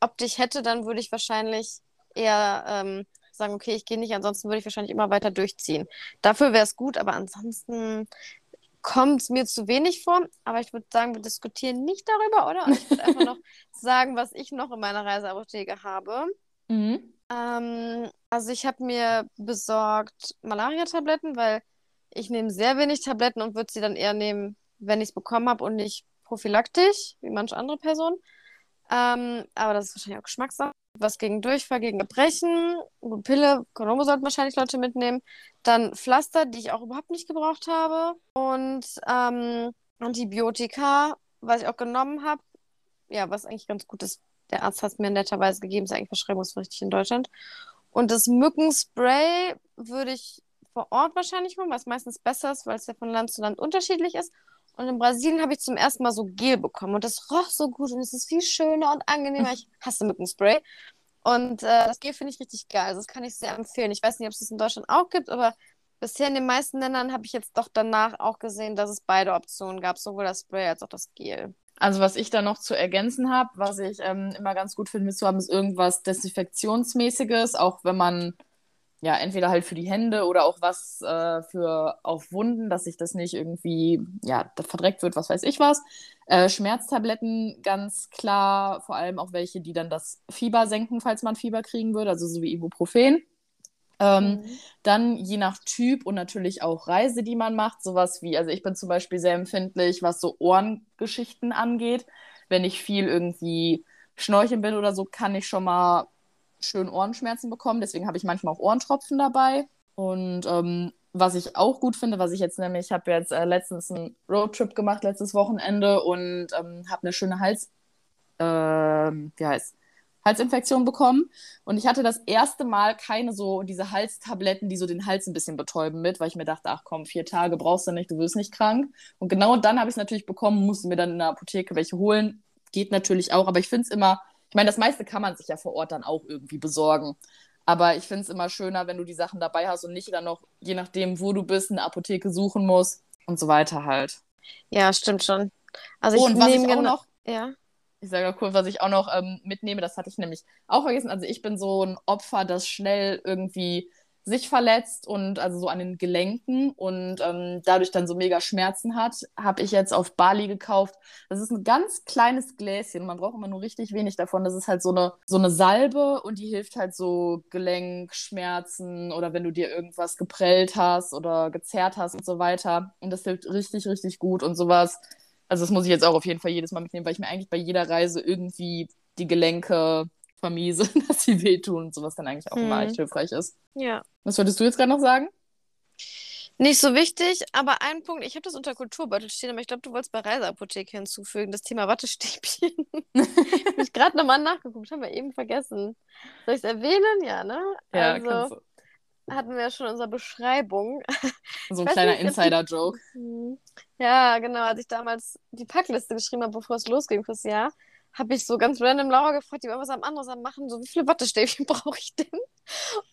optisch hätte, dann würde ich wahrscheinlich eher ähm, sagen, okay, ich gehe nicht, ansonsten würde ich wahrscheinlich immer weiter durchziehen. Dafür wäre es gut, aber ansonsten kommt es mir zu wenig vor, aber ich würde sagen, wir diskutieren nicht darüber, oder? Und ich würde einfach noch (laughs) sagen, was ich noch in meiner Reiseapotheke habe. Mhm. Ähm, also ich habe mir besorgt Malaria-Tabletten, weil ich nehme sehr wenig Tabletten und würde sie dann eher nehmen, wenn ich es bekommen habe und nicht prophylaktisch, wie manche andere Personen. Ähm, aber das ist wahrscheinlich auch Geschmackssache. Was gegen Durchfall, gegen Erbrechen, Pille, Kondome sollten wahrscheinlich Leute mitnehmen. Dann Pflaster, die ich auch überhaupt nicht gebraucht habe. Und ähm, Antibiotika, was ich auch genommen habe. Ja, was eigentlich ganz gut ist. Der Arzt hat es mir netterweise gegeben, ist eigentlich verschreibungspflichtig in Deutschland. Und das Mückenspray würde ich vor Ort wahrscheinlich holen, was meistens besser ist, weil es ja von Land zu Land unterschiedlich ist. Und in Brasilien habe ich zum ersten Mal so Gel bekommen und das roch so gut und es ist viel schöner und angenehmer. Ich (laughs) hasse Mückenspray. Und äh, das Gel finde ich richtig geil. Also das kann ich sehr empfehlen. Ich weiß nicht, ob es das in Deutschland auch gibt, aber bisher in den meisten Ländern habe ich jetzt doch danach auch gesehen, dass es beide Optionen gab, sowohl das Spray als auch das Gel. Also was ich da noch zu ergänzen habe, was ich ähm, immer ganz gut finde zu haben, ist irgendwas Desinfektionsmäßiges, auch wenn man ja, entweder halt für die Hände oder auch was äh, für auf Wunden, dass sich das nicht irgendwie, ja, verdreckt wird, was weiß ich was. Äh, Schmerztabletten ganz klar, vor allem auch welche, die dann das Fieber senken, falls man Fieber kriegen würde, also so wie Ibuprofen. Ähm, mhm. Dann je nach Typ und natürlich auch Reise, die man macht, sowas wie, also ich bin zum Beispiel sehr empfindlich, was so Ohrengeschichten angeht. Wenn ich viel irgendwie schnorcheln bin oder so, kann ich schon mal schön Ohrenschmerzen bekommen. Deswegen habe ich manchmal auch Ohrentropfen dabei. Und ähm, was ich auch gut finde, was ich jetzt nämlich, ich habe jetzt äh, letztens einen Roadtrip gemacht, letztes Wochenende und ähm, habe eine schöne Hals, äh, wie heißt, Halsinfektion bekommen. Und ich hatte das erste Mal keine so diese Halstabletten, die so den Hals ein bisschen betäuben mit, weil ich mir dachte, ach komm, vier Tage brauchst du nicht, du wirst nicht krank. Und genau dann habe ich es natürlich bekommen, musste mir dann in der Apotheke welche holen. Geht natürlich auch, aber ich finde es immer ich meine, das meiste kann man sich ja vor Ort dann auch irgendwie besorgen. Aber ich finde es immer schöner, wenn du die Sachen dabei hast und nicht dann noch, je nachdem, wo du bist, eine Apotheke suchen musst und so weiter halt. Ja, stimmt schon. Also ich und was ich auch noch, ja. ich sage kurz, was ich auch noch ähm, mitnehme, das hatte ich nämlich auch vergessen. Also ich bin so ein Opfer, das schnell irgendwie sich verletzt und also so an den Gelenken und ähm, dadurch dann so mega Schmerzen hat, habe ich jetzt auf Bali gekauft. Das ist ein ganz kleines Gläschen. Man braucht immer nur richtig wenig davon. Das ist halt so eine, so eine Salbe und die hilft halt so Gelenkschmerzen oder wenn du dir irgendwas geprellt hast oder gezerrt hast und so weiter. Und das hilft richtig, richtig gut und sowas. Also das muss ich jetzt auch auf jeden Fall jedes Mal mitnehmen, weil ich mir eigentlich bei jeder Reise irgendwie die Gelenke vermiese, (laughs) dass sie wehtun und sowas dann eigentlich auch hm. immer echt hilfreich ist. Ja. Was wolltest du jetzt gerade noch sagen? Nicht so wichtig, aber ein Punkt, ich habe das unter Kulturbeutel stehen, aber ich glaube, du wolltest bei Reiseapotheke hinzufügen, das Thema Wattestäbchen. (laughs) (laughs) habe ich gerade nochmal nachgeguckt, haben wir eben vergessen. Soll ich es erwähnen? Ja, ne? Ja, also, hatten wir ja schon in unserer Beschreibung. So ein kleiner Insider-Joke. Mhm. Ja, genau, als ich damals die Packliste geschrieben habe, bevor es losging fürs Jahr, habe ich so ganz random Laura gefragt, die war was am anderes am machen, so wie viele Wattestäbchen (laughs) brauche ich denn?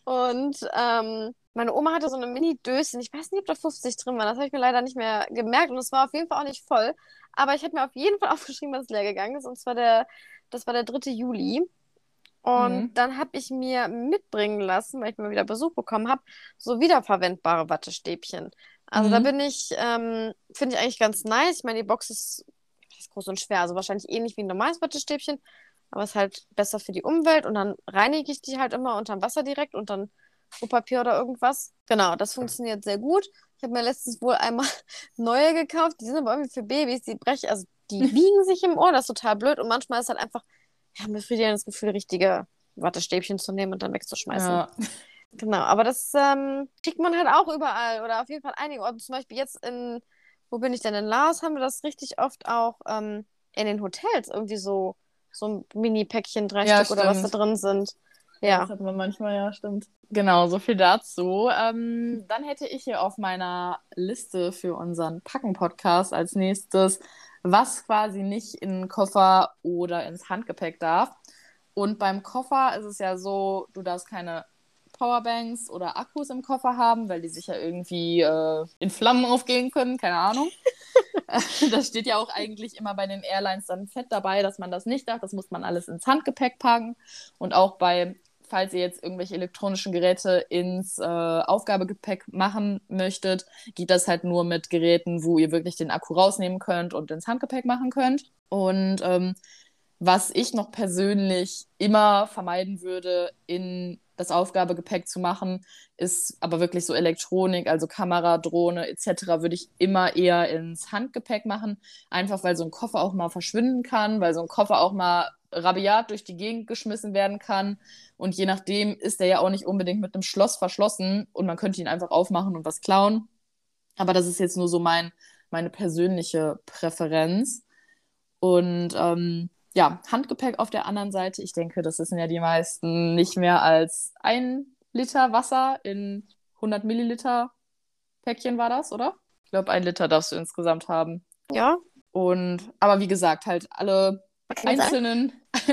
Und ähm, meine Oma hatte so eine Mini-Döschen, ich weiß nicht, ob da 50 drin waren, das habe ich mir leider nicht mehr gemerkt und es war auf jeden Fall auch nicht voll. Aber ich habe mir auf jeden Fall (laughs) aufgeschrieben, dass es leer gegangen ist und zwar der, das war der 3. Juli. Und mhm. dann habe ich mir mitbringen lassen, weil ich mal wieder Besuch bekommen habe, so wiederverwendbare Wattestäbchen. Also mhm. da bin ich, ähm, finde ich eigentlich ganz nice. Ich meine, die Box ist ist groß und schwer. Also wahrscheinlich ähnlich wie ein normales Wattestäbchen, aber es ist halt besser für die Umwelt und dann reinige ich die halt immer unterm Wasser direkt und dann Klopapier oder irgendwas. Genau, das funktioniert sehr gut. Ich habe mir letztens wohl einmal (laughs) neue gekauft, die sind aber irgendwie für Babys, die brechen, also die (laughs) biegen sich im Ohr, das ist total blöd und manchmal ist halt einfach, ja, befriedigendes Gefühl, richtige Wattestäbchen zu nehmen und dann wegzuschmeißen. Ja. Genau, aber das ähm, kriegt man halt auch überall oder auf jeden Fall einige Orte. Zum Beispiel jetzt in wo bin ich denn in Laos? Haben wir das richtig oft auch ähm, in den Hotels irgendwie so, so ein Mini-Päckchen, drei ja, Stück stimmt. oder was da drin sind. Ja. Das hat man manchmal, ja, stimmt. Genau, so viel dazu. Ähm, dann hätte ich hier auf meiner Liste für unseren Packen-Podcast als nächstes, was quasi nicht in den Koffer oder ins Handgepäck darf. Und beim Koffer ist es ja so, du darfst keine Powerbanks oder Akkus im Koffer haben, weil die sich ja irgendwie äh, in Flammen aufgehen können, keine Ahnung. (laughs) (laughs) das steht ja auch eigentlich immer bei den Airlines dann fett dabei, dass man das nicht darf. Das muss man alles ins Handgepäck packen. Und auch bei, falls ihr jetzt irgendwelche elektronischen Geräte ins äh, Aufgabegepäck machen möchtet, geht das halt nur mit Geräten, wo ihr wirklich den Akku rausnehmen könnt und ins Handgepäck machen könnt. Und ähm, was ich noch persönlich immer vermeiden würde in das Aufgabegepäck zu machen, ist aber wirklich so Elektronik, also Kamera, Drohne etc. würde ich immer eher ins Handgepäck machen, einfach weil so ein Koffer auch mal verschwinden kann, weil so ein Koffer auch mal rabiat durch die Gegend geschmissen werden kann und je nachdem ist der ja auch nicht unbedingt mit einem Schloss verschlossen und man könnte ihn einfach aufmachen und was klauen. Aber das ist jetzt nur so mein, meine persönliche Präferenz. Und ähm, ja, Handgepäck auf der anderen Seite, ich denke, das sind ja die meisten nicht mehr als ein Liter Wasser in 100 Milliliter Päckchen war das, oder? Ich glaube, ein Liter darfst du insgesamt haben. Ja. Und, aber wie gesagt, halt alle einzelnen, (laughs)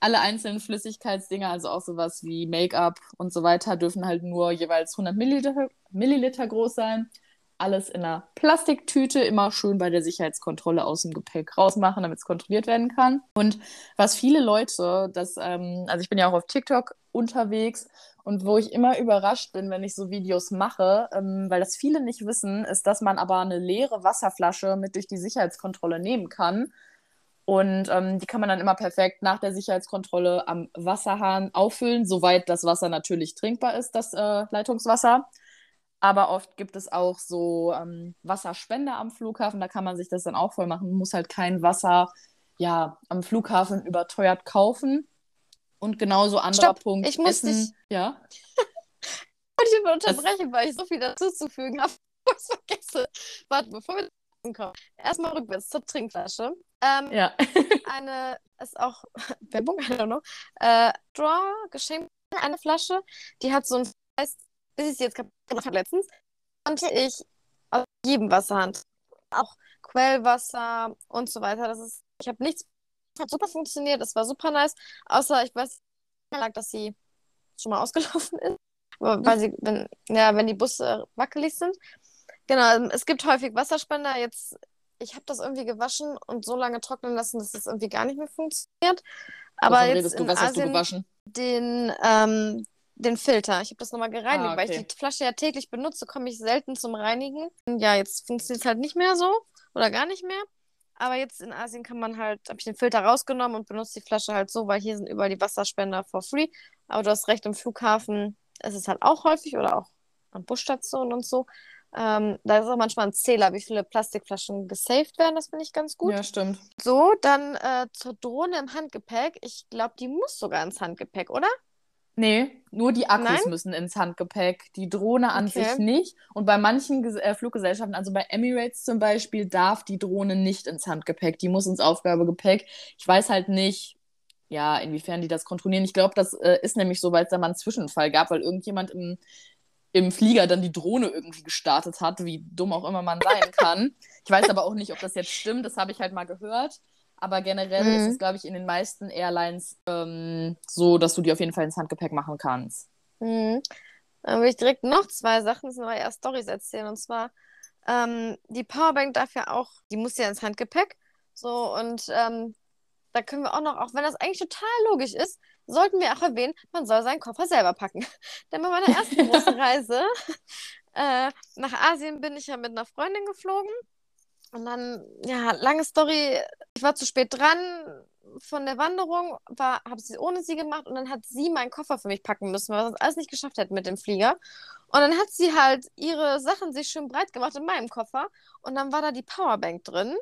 alle einzelnen Flüssigkeitsdinger, also auch sowas wie Make-up und so weiter, dürfen halt nur jeweils 100 Milliliter, Milliliter groß sein alles in einer Plastiktüte, immer schön bei der Sicherheitskontrolle aus dem Gepäck rausmachen, damit es kontrolliert werden kann. Und was viele Leute, das, ähm, also ich bin ja auch auf TikTok unterwegs und wo ich immer überrascht bin, wenn ich so Videos mache, ähm, weil das viele nicht wissen, ist, dass man aber eine leere Wasserflasche mit durch die Sicherheitskontrolle nehmen kann. Und ähm, die kann man dann immer perfekt nach der Sicherheitskontrolle am Wasserhahn auffüllen, soweit das Wasser natürlich trinkbar ist, das äh, Leitungswasser. Aber oft gibt es auch so ähm, Wasserspender am Flughafen, da kann man sich das dann auch voll machen. Man muss halt kein Wasser ja, am Flughafen überteuert kaufen. Und genauso anderer Stopp, Punkt. Ich muss Essen. dich. Ja. (laughs) Ich will unterbrechen, weil ich so viel dazuzufügen habe. (laughs) Ich vergesse. Warte, bevor wir kommen. Erstmal rückwärts zur Trinkflasche. Ähm, Ja. (laughs) eine ist auch Werbung, I don't know. Äh, Draw geschenkt eine Flasche, die hat so ein heißt, bis ich sie jetzt kaputt gemacht habe letztens, konnte ich aus jedem Wasserhahn, auch Quellwasser und so weiter. Das ist, ich habe nichts, hat super funktioniert, es war super nice, außer ich weiß, lag, dass sie schon mal (laughs) ausgelaufen ist, weil sie, wenn, ja, wenn die Busse wackelig sind. Genau, es gibt häufig Wasserspender. Jetzt, ich habe das irgendwie gewaschen und so lange trocknen lassen, dass das irgendwie gar nicht mehr funktioniert. Aber Wovon jetzt redest du? in Was hast du Asien gewaschen? den, ähm, den Filter. Ich habe das nochmal gereinigt, Ah, weil ich okay. die Flasche ja täglich benutze, komme ich selten zum Reinigen. Ja, jetzt funktioniert es halt nicht mehr so oder gar nicht mehr. Aber jetzt in Asien kann man halt, habe ich den Filter rausgenommen und benutze die Flasche halt so, weil hier sind überall die Wasserspender for free. Aber du hast recht, im Flughafen ist es halt auch häufig oder auch an Busstationen und so. Ähm, da ist auch manchmal ein Zähler, wie viele Plastikflaschen gesaved werden. Das finde ich ganz gut. Ja, stimmt. So, dann äh, zur Drohne im Handgepäck. Ich glaube, die muss sogar ins Handgepäck, oder? Nee, nur die Akkus Nein? müssen ins Handgepäck, die Drohne an Okay. sich nicht. Und bei manchen Ges- äh, Fluggesellschaften, also bei Emirates zum Beispiel, darf die Drohne nicht ins Handgepäck, die muss ins Aufgabegepäck. Ich weiß halt nicht, ja, inwiefern die das kontrollieren. Ich glaube, das äh, ist nämlich so, weil es da mal einen Zwischenfall gab, weil irgendjemand im, im Flieger dann die Drohne irgendwie gestartet hat, wie dumm auch immer man sein (laughs) kann. Ich weiß aber auch nicht, ob das jetzt stimmt, das habe ich halt mal gehört. Aber generell Mhm. ist es, glaube ich, in den meisten Airlines ähm, so, dass du die auf jeden Fall ins Handgepäck machen kannst. Mhm. Dann will ich direkt noch zwei Sachen, das sind aber eher Storys erzählen. Und zwar, ähm, die Powerbank darf ja auch, die muss ja ins Handgepäck. So, und ähm, da können wir auch noch, auch wenn das eigentlich total logisch ist, sollten wir auch erwähnen, man soll seinen Koffer selber packen. (laughs) Denn bei meiner ersten (laughs) großen Reise äh, nach Asien bin ich ja mit einer Freundin geflogen. Und dann, ja, lange Story, ich war zu spät dran von der Wanderung, habe sie ohne sie gemacht und dann hat sie meinen Koffer für mich packen müssen, weil wir das alles nicht geschafft hätten mit dem Flieger. Und dann hat sie halt ihre Sachen sich schön breit gemacht in meinem Koffer und dann war da die Powerbank drin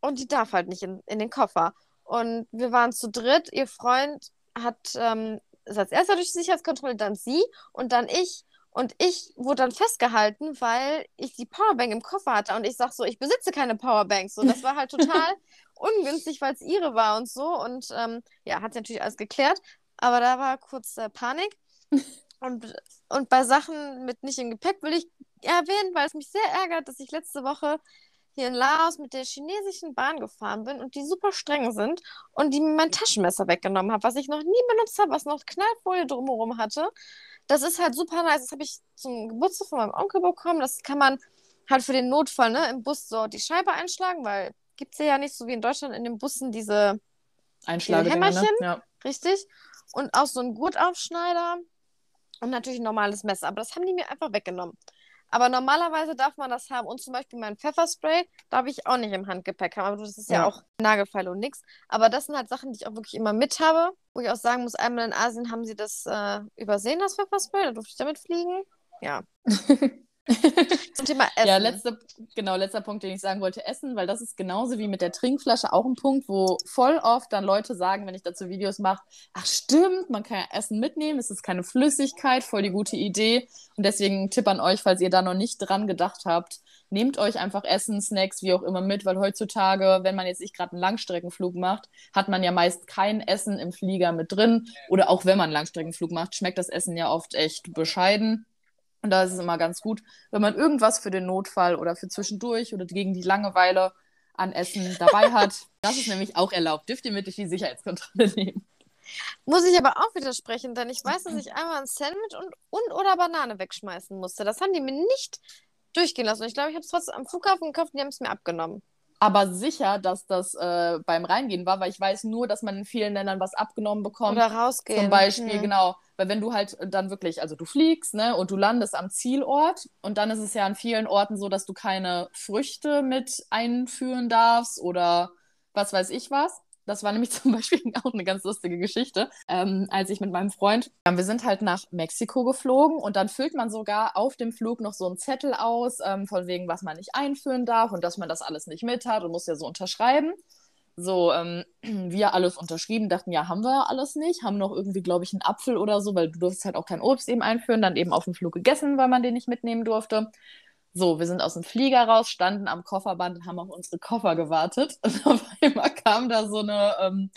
und die darf halt nicht in, in den Koffer. Und wir waren zu dritt, ihr Freund hat, ähm, ist als erster durch die Sicherheitskontrolle, dann sie und dann ich. Und ich wurde dann festgehalten, weil ich die Powerbank im Koffer hatte. Und ich sag so, ich besitze keine Powerbank. So, das war halt (laughs) total ungünstig, weil es ihre war und so. Und ähm, ja, hat sie natürlich alles geklärt. Aber da war kurz äh, Panik. (laughs) Und, und bei Sachen mit nicht im Gepäck will ich erwähnen, weil es mich sehr ärgert, dass ich letzte Woche hier in Laos mit der chinesischen Bahn gefahren bin und die super streng sind und die mir mein Taschenmesser weggenommen haben, was ich noch nie benutzt habe, was noch Knallfolie drumherum hatte. Das ist halt super nice. Das habe ich zum Geburtstag von meinem Onkel bekommen. Das kann man halt für den Notfall ne, im Bus so die Scheibe einschlagen, weil gibt es ja nicht so wie in Deutschland in den Bussen diese, Einschlagedinger, ne? Hämmerchen? Ja. richtig? Und auch so ein Gurtaufschneider und natürlich ein normales Messer. Aber das haben die mir einfach weggenommen. Aber normalerweise darf man das haben. Und zum Beispiel mein Pfefferspray darf ich auch nicht im Handgepäck haben. Aber das ist ja, Ja. auch Nagelfeil und nix. Aber das sind halt Sachen, die ich auch wirklich immer mit habe. Wo ich auch sagen muss, einmal in Asien haben sie das äh, übersehen, das Pfefferspray. Da durfte ich damit fliegen. Ja. (laughs) (laughs) Zum Thema Essen. Ja, letzte, genau, letzter Punkt, den ich sagen wollte, Essen, weil das ist genauso wie mit der Trinkflasche auch ein Punkt, wo voll oft dann Leute sagen, wenn ich dazu Videos mache, ach stimmt, man kann ja Essen mitnehmen, es ist keine Flüssigkeit, voll die gute Idee. Und deswegen Tipp an euch, falls ihr da noch nicht dran gedacht habt, nehmt euch einfach Essen, Snacks, wie auch immer mit, weil heutzutage, wenn man jetzt nicht gerade einen Langstreckenflug macht, hat man ja meist kein Essen im Flieger mit drin. Oder auch wenn man einen Langstreckenflug macht, schmeckt das Essen ja oft echt bescheiden. Und da ist es immer ganz gut, wenn man irgendwas für den Notfall oder für zwischendurch oder gegen die Langeweile an Essen dabei (laughs) hat. Das ist nämlich auch erlaubt. Dürft ihr mit durch die Sicherheitskontrolle nehmen. Muss ich aber auch widersprechen, denn ich weiß, dass ich einmal ein Sandwich und, und oder Banane wegschmeißen musste. Das haben die mir nicht durchgehen lassen. Und ich glaube, ich habe es trotzdem am Flughafen gekauft und die haben es mir abgenommen. Aber sicher, dass das äh, beim Reingehen war, weil ich weiß nur, dass man in vielen Ländern was abgenommen bekommt. Oder rausgehen. Zum Beispiel, Hm. genau. Weil wenn du halt dann wirklich, also du fliegst, ne, und du landest am Zielort und dann ist es ja an vielen Orten so, dass du keine Früchte mit einführen darfst oder was weiß ich was. Das war nämlich (laughs) zum Beispiel auch eine ganz lustige Geschichte. Ähm, als ich mit meinem Freund, ja, wir sind halt nach Mexiko geflogen und dann füllt man sogar auf dem Flug noch so einen Zettel aus, ähm, von wegen, was man nicht einführen darf und dass man das alles nicht mit hat und muss ja so unterschreiben. So, ähm, (clears throat) wir alles unterschrieben, dachten, ja, haben wir ja alles nicht, haben noch irgendwie, glaube ich, einen Apfel oder so, weil du durfst halt auch kein Obst eben einführen, dann eben auf dem Flug gegessen, weil man den nicht mitnehmen durfte. So, wir sind aus dem Flieger raus, standen am Kofferband und haben auf unsere Koffer gewartet. (laughs) Und auf einmal kam da so eine ähm,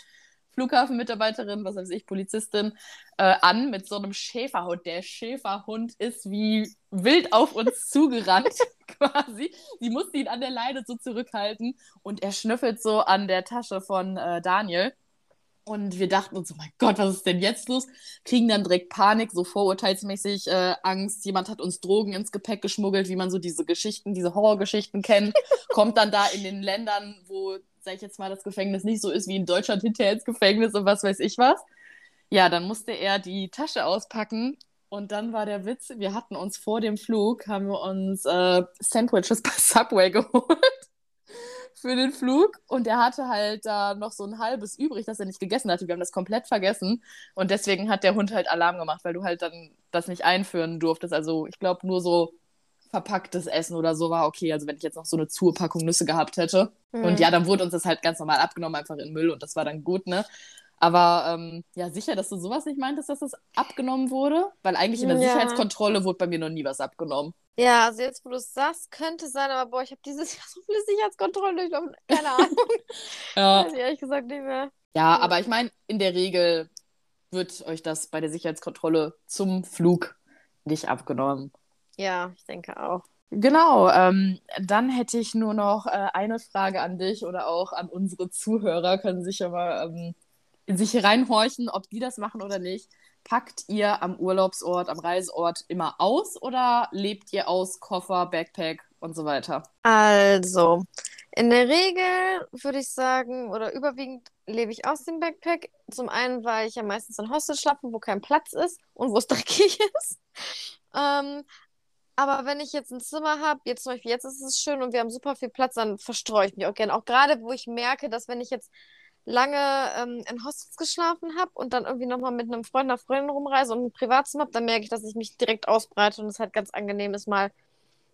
Flughafenmitarbeiterin, was weiß ich, Polizistin, äh, an mit so einem Schäferhund. Der Schäferhund ist wie wild auf uns (laughs) zugerannt, (laughs) quasi. Sie musste ihn an der Leine so zurückhalten und er schnüffelt so an der Tasche von äh, Daniel. Und wir dachten uns so, mein Gott, was ist denn jetzt los? Kriegen dann direkt Panik, so vorurteilsmäßig äh, Angst. Jemand hat uns Drogen ins Gepäck geschmuggelt, wie man so diese Geschichten, diese Horrorgeschichten kennt. (laughs) Kommt dann da in den Ländern, wo, sag ich jetzt mal, das Gefängnis nicht so ist wie in Deutschland hinterher ins Gefängnis und was weiß ich was. Ja, dann musste er die Tasche auspacken. Und dann war der Witz, wir hatten uns vor dem Flug, haben wir uns äh, Sandwiches bei Subway (laughs) geholt für den Flug und er hatte halt da noch so ein halbes übrig, das er nicht gegessen hatte. Wir haben das komplett vergessen und deswegen hat der Hund halt Alarm gemacht, weil du halt dann das nicht einführen durftest. Also ich glaube nur so verpacktes Essen oder so war okay. Also wenn ich jetzt noch so eine Zupackung Nüsse gehabt hätte. Hm. Und ja, dann wurde uns das halt ganz normal abgenommen, einfach in Müll und das war dann gut, ne? Aber ähm, ja, sicher, dass du sowas nicht meintest, dass das abgenommen wurde? Weil eigentlich in der Ja. Sicherheitskontrolle wurde bei mir noch nie was abgenommen. Ja, also jetzt, wo du es sagst, könnte sein, aber boah, ich habe dieses (laughs) Jahr so viele Sicherheitskontrollen durchlaufen. Keine (laughs) Ahnung. Ja, Weiß ich ehrlich gesagt nicht mehr. Ja, aber ich meine, in der Regel wird euch das bei der Sicherheitskontrolle zum Flug nicht abgenommen. Ja, ich denke auch. Genau, ähm, dann hätte ich nur noch äh, eine Frage an dich oder auch an unsere Zuhörer, können sich ja mal ähm, in sich reinhorchen, ob die das machen oder nicht. Packt ihr am Urlaubsort, am Reiseort immer aus oder lebt ihr aus Koffer, Backpack und so weiter? Also, in der Regel würde ich sagen, oder überwiegend lebe ich aus dem Backpack. Zum einen, weil ich ja meistens in Hostel schlafe, wo kein Platz ist und wo es (laughs) dreckig ist. Ähm, aber wenn ich jetzt ein Zimmer habe, jetzt zum Beispiel, jetzt ist es schön und wir haben super viel Platz, dann verstreue ich mich auch gerne. Auch gerade, wo ich merke, dass wenn ich jetzt lange ähm, in Hostels geschlafen habe und dann irgendwie nochmal mit einem Freund, einer Freundin rumreise und ein Privatzimmer habe, dann merke ich, dass ich mich direkt ausbreite und es halt ganz angenehm ist, mal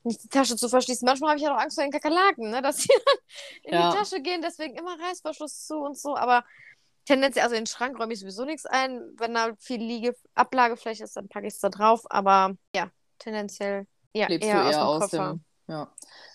nicht die Tasche zu verschließen. Manchmal habe ich ja auch Angst vor den Kakerlaken, ne? dass die (laughs) dann in Ja. die Tasche gehen, deswegen immer Reißverschluss zu und so. Aber tendenziell, also in den Schrank räume ich sowieso nichts ein. Wenn da viel Liege, Ablagefläche ist, dann packe ich es da drauf. Aber ja, tendenziell ja, Lebst eher du eher aus aus dem Koffer. dem. Ja.